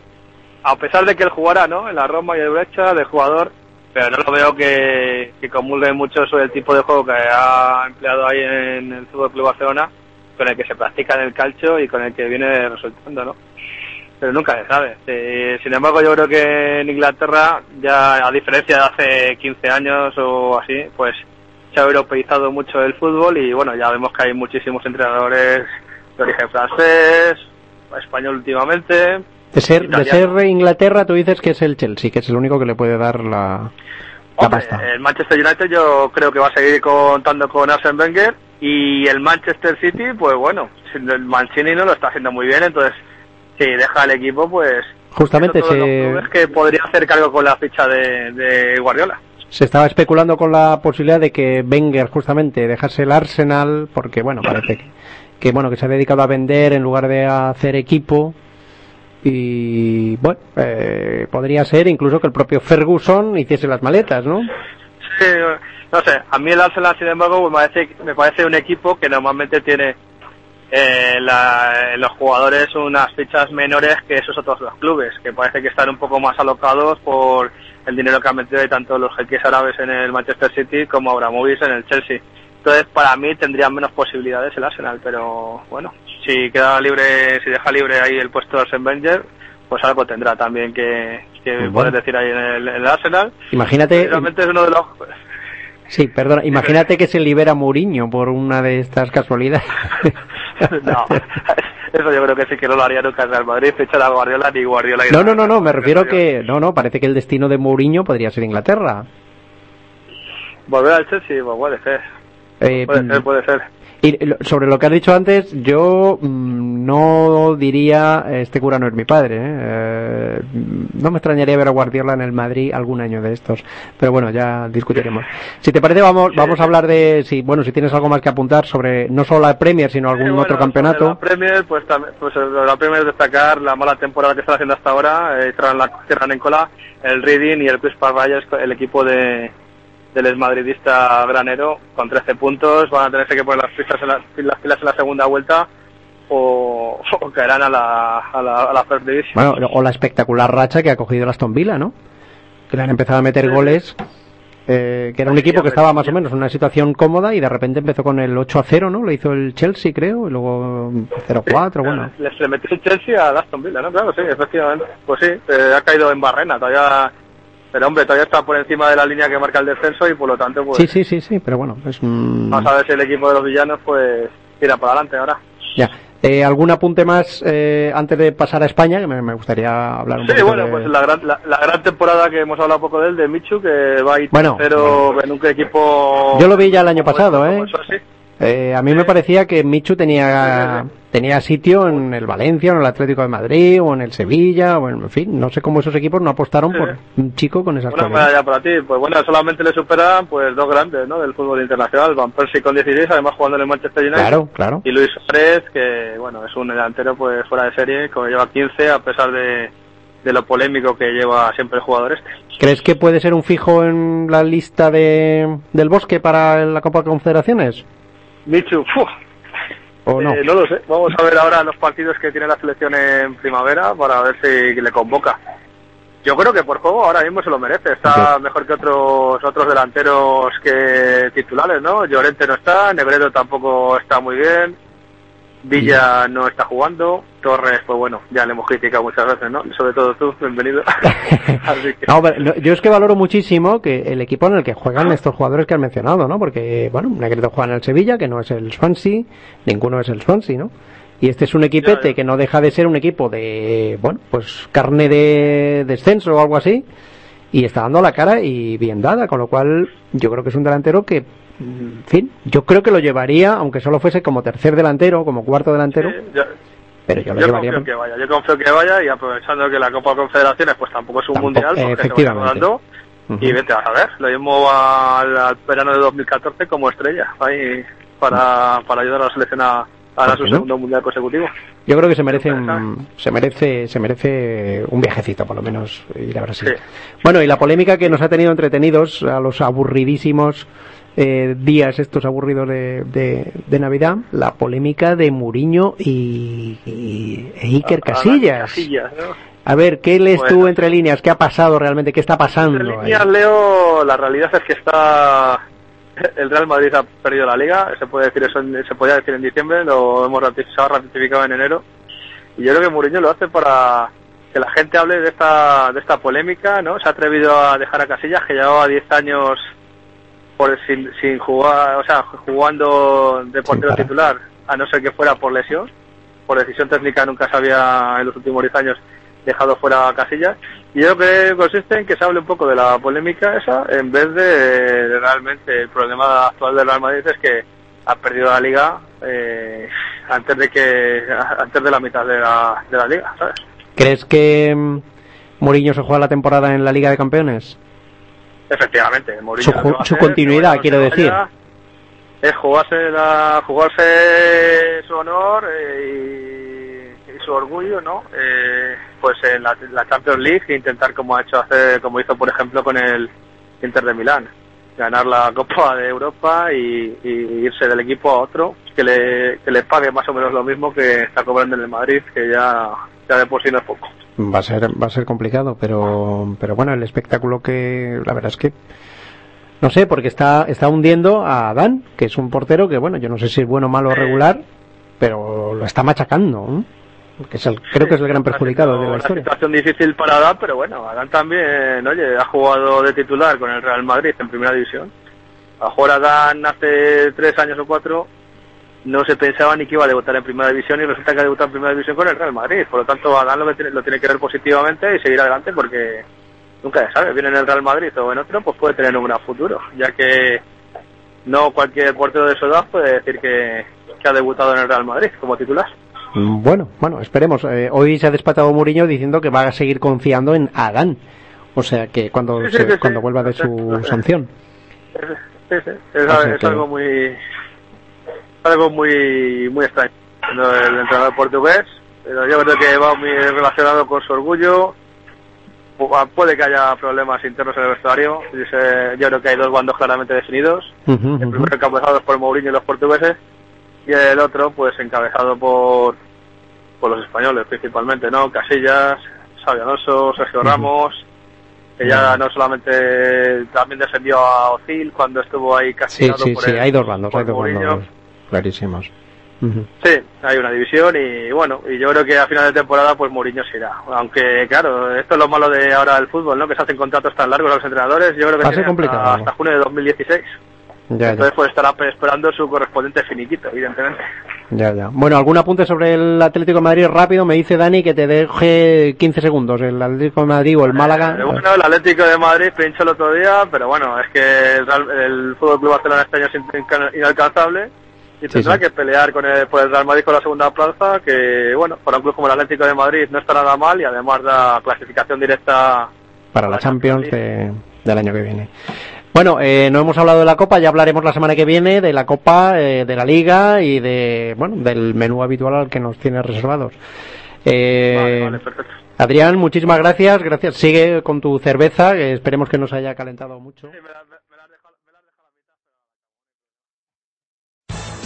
a pesar de que él jugara, ¿no? En la Roma y el Brecha de jugador, pero no lo veo que, que comulgue mucho sobre el tipo de juego que ha empleado ahí en el Fútbol Club Barcelona, con el que se practica en el calcio y con el que viene resultando, ¿no? Pero nunca se sabe. Eh, sin embargo, yo creo que en Inglaterra, ya a diferencia de hace 15 años o así, pues se ha europeizado mucho el fútbol y bueno, ya vemos que hay muchísimos entrenadores de origen francés, español últimamente, De ser, de ser Inglaterra, tú dices que es el Chelsea, que es el único que le puede dar la, la Hombre, pasta. el Manchester United yo creo que va a seguir contando con Arsene Wenger y el Manchester City, pues bueno, el Mancini no lo está haciendo muy bien, entonces si deja el equipo, pues Justamente se, clubes que podría hacer cargo con la ficha de, de Guardiola. se estaba especulando con la posibilidad de que Wenger justamente dejase el Arsenal, porque bueno, parece que, que, bueno que se ha dedicado a vender en lugar de a hacer equipo. Y bueno, eh, podría ser incluso que el propio Ferguson hiciese las maletas, ¿no? Sí, no sé, a mí el Arsenal, sin embargo, me parece, me parece un equipo que normalmente tiene eh, la- los jugadores unas fichas menores que esos otros dos clubes, que parece que están un poco más alocados por el dinero que han metido tanto los jeques árabes en el Manchester City como Abramovich en el Chelsea. Entonces, para mí tendrían menos posibilidades el Arsenal, pero bueno, si queda libre, si deja libre ahí el puesto de Arsene Wenger, pues algo tendrá también que, que Bueno. poder decir ahí en el, en el Arsenal. Imagínate, Realmente es uno de los sí, perdona, imagínate que se libera Mourinho por una de estas casualidades. no, eso yo creo que sí que no lo haría nunca el Real Madrid, fichar a Guardiola ni Guardiola. No, no, no, no, me refiero que, no, no, parece que el destino de Mourinho podría ser Inglaterra. Volver al Chelsea, pues puede ser. Eh, Puede ser, puede ser. Y sobre lo que has dicho antes, yo mm, no diría este cura no es mi padre. ¿eh? Eh, no me extrañaría ver a Guardiola en el Madrid algún año de estos. Pero bueno, ya discutiremos. Si te parece, vamos, vamos a hablar de si, bueno, si tienes algo más que apuntar sobre no solo la Premier, sino algún Sí, bueno, otro campeonato. La Premier, pues, pues eh, la Premier es destacar la mala temporada que están haciendo hasta ahora, eh, cierran, la, cierran en cola el Reading y el Cruz Rayas, el equipo de del exmadridista granero con 13 puntos, van a tenerse que poner las pilas en la, las pilas en la segunda vuelta o, o caerán a la, a la, a la First Division. Bueno, o la espectacular racha que ha cogido el Aston Villa, ¿no? Que le han empezado a meter goles. eh, que era un equipo que estaba más o menos en una situación cómoda y de repente empezó con el 8 a 0, ¿no? Lo hizo el Chelsea, creo, y luego 0 a 4, bueno. Les le metió el Chelsea a Aston Villa, ¿no? Claro, sí, efectivamente. Pues sí, eh, ha caído en barrena, todavía... Pero hombre, todavía está por encima de la línea que marca el descenso y por lo tanto, pues... Sí, sí, sí, sí, pero bueno, es un... Vamos a ver si el equipo de los villanos, pues, tira para adelante ahora. Ya. Eh, ¿Algún apunte más eh, antes de pasar a España? Que me, me gustaría hablar un Sí, poquito bueno, de- pues la gran, la, la gran temporada que hemos hablado poco de él, de Michu, que va a ir Bueno, tercero en un equipo... Yo lo vi ya el año como pasado, ¿eh? eso, sí. Eh, a mí me parecía que Michu tenía tenía sitio en el Valencia, o en el Atlético de Madrid, o en el Sevilla, o en, en fin, no sé cómo esos equipos no apostaron Sí. por un chico con esas Una cosas. medalla para ti. Pues bueno, solamente le superan pues dos grandes, ¿no? Del fútbol internacional. Van Persie con 16, además jugando en el Manchester United. Claro, claro. Y Luis Suárez, que bueno, es un delantero pues fuera de serie, que lleva 15 a pesar de, de lo polémico que lleva siempre el jugador este. ¿Crees que puede ser un fijo en la lista de, del Bosque para la Copa Confederaciones? Michu, ¡fua! ¿O no? Eh, no lo sé. Vamos a ver ahora los partidos que tiene la selección en primavera para ver si le convoca. Yo creo que por juego ahora mismo se lo merece. Está mejor que otros otros delanteros que titulares, ¿no? Llorente no está, Negredo tampoco está muy bien, Villa no está jugando, Torres, pues bueno, ya le hemos criticado muchas veces, ¿no? Sobre todo tú, bienvenido. Así que... No, pero no, yo es que valoro muchísimo que el equipo en el que juegan estos jugadores que has mencionado, ¿no? Porque, bueno, Negredo juega en el Sevilla, que no es el Swansea, ninguno es el Swansea, ¿no? Y este es un equipete que no deja de ser un equipo de, bueno, pues carne de descenso o algo así, y está dando la cara y bien dada, con lo cual yo creo que es un delantero que, en fin, yo creo que lo llevaría, aunque solo fuese como tercer delantero, como cuarto delantero, Yo, pero yo lo yo llevaría. confío que vaya, yo confío que vaya y aprovechando que la Copa Confederaciones pues tampoco es un Tampoco, mundial, porque se va efectivamente. y vete a saber, lo mismo al, al verano de 2014 como estrella, ahí para, para ayudar a la selección a, a dar ¿Por su no? segundo mundial consecutivo. Yo creo que se merece un, se merece, se merece un viajecito, por lo menos, ir a Brasil. Bueno, y la polémica que nos ha tenido entretenidos a los aburridísimos eh, días estos aburridos de, de, de Navidad, la polémica de Muriño y, y- e Iker A- a- Casillas. A ver, ¿qué lees tú Bueno. entre líneas? ¿Qué ha pasado realmente? ¿Qué está pasando? Entre ahí? líneas, Leo, la realidad es que está el Real Madrid ha perdido la liga, se puede decir eso, en- se podía decir en diciembre, lo hemos rati- se ha ratificado en enero, y yo creo que Mourinho lo hace para que la gente hable de esta de esta polémica, ¿no? Se ha atrevido a dejar a Casillas que llevaba 10 años por sin, sin jugar, o sea, jugando de portero titular, a no ser que fuera por lesión, por decisión técnica nunca se había en los últimos 10 años dejado fuera a Casillas. Y yo creo que consiste en que se hable un poco de la polémica esa, en vez de, de realmente el problema actual del Real Madrid es que ha perdido la liga eh, antes de que antes de la mitad de la, de la liga, ¿sabes? ¿Crees que mm, Mourinho se juega la temporada en la Liga de Campeones? Efectivamente, Mourinho Su su continuidad, quiero decir. Es jugarse, la, jugarse su honor eh, y, y su orgullo, ¿no? Eh, pues en la, la Champions League e intentar como ha hecho hacer, como hizo por ejemplo con el Inter de Milán, ganar la Copa de Europa y, y irse del equipo a otro que le, que le pague más o menos lo mismo que está cobrando en el Madrid, que ya, ya de por sí no es poco. Va a ser, va a ser complicado, pero, pero bueno, el espectáculo que, la verdad es que, no sé, porque está, está hundiendo a Adán, que es un portero que, bueno, yo no sé si es bueno, malo o regular, pero lo está machacando. Que es el- creo que es el gran perjudicado de la Una historia. situación difícil para Adán, pero bueno, Adán también, oye, ha jugado de titular con el Real Madrid en primera división. A jugar Adán hace tres años o cuatro no se pensaba ni que iba a debutar en primera división y resulta que ha debutado en primera división con el Real Madrid. Por lo tanto, Adán lo, tiene, lo tiene que ver positivamente y seguir adelante porque nunca se sabe, viene en el Real Madrid o en otro, pues puede tener un gran futuro, ya que no cualquier portero de su edad puede decir que, que ha debutado en el Real Madrid como titular. Mm, Bueno, bueno, esperemos. Eh, hoy se ha despatado Mourinho diciendo que va a seguir confiando en Adán. O sea que cuando, Sí, sí, se- sí, cuando vuelva de su sanción. Sí, sí, es, es que- algo muy algo muy muy extraño ¿no? el entrenador portugués pero yo creo que va muy relacionado con su orgullo. Pu- puede que haya problemas internos en el vestuario Dice- yo creo que hay dos bandos claramente definidos. El primero encabezado por Mourinho y los portugueses y el otro pues encabezado por por los españoles principalmente no Casillas Xavi Alonso Sergio. Ramos que ya no solamente también descendió a Ozil cuando estuvo ahí Sí, castigado sí, por sí, el- hay dos bandos, hay dos bandos clarísimos. Sí, hay una división y bueno, y yo creo que a final de temporada pues Mourinho se irá. Aunque claro, esto es lo malo de ahora del fútbol, ¿no? Que se hacen contratos tan largos a los entrenadores. Yo creo que Va a ser tiene complicado. hasta, hasta junio de 2016. Ya, ya, Entonces pues estará esperando su correspondiente finiquito, evidentemente. ya, ya. Bueno, algún apunte sobre el Atlético de Madrid rápido. Me dice Dani que te deje 15 segundos. El Atlético de Madrid o el Málaga. Eh, bueno, el Atlético de Madrid pinchó el otro día, pero bueno, es que el, el Fútbol Club Barcelona este año es in- inalcanzable y tendrá sí. que pelear con el, por el Real Madrid con la segunda plaza, que bueno, para un club como el Atlético de Madrid no está nada mal y además da clasificación directa para la Champions de- del año que viene. Bueno, eh, no hemos hablado de la Copa, ya hablaremos la semana que viene de la Copa, eh, de la Liga y de, bueno, del menú habitual al que nos tiene reservados. Eh, Vale, vale, perfecto. Adrián, muchísimas gracias, gracias. Sigue con tu cerveza, que esperemos que nos haya calentado mucho.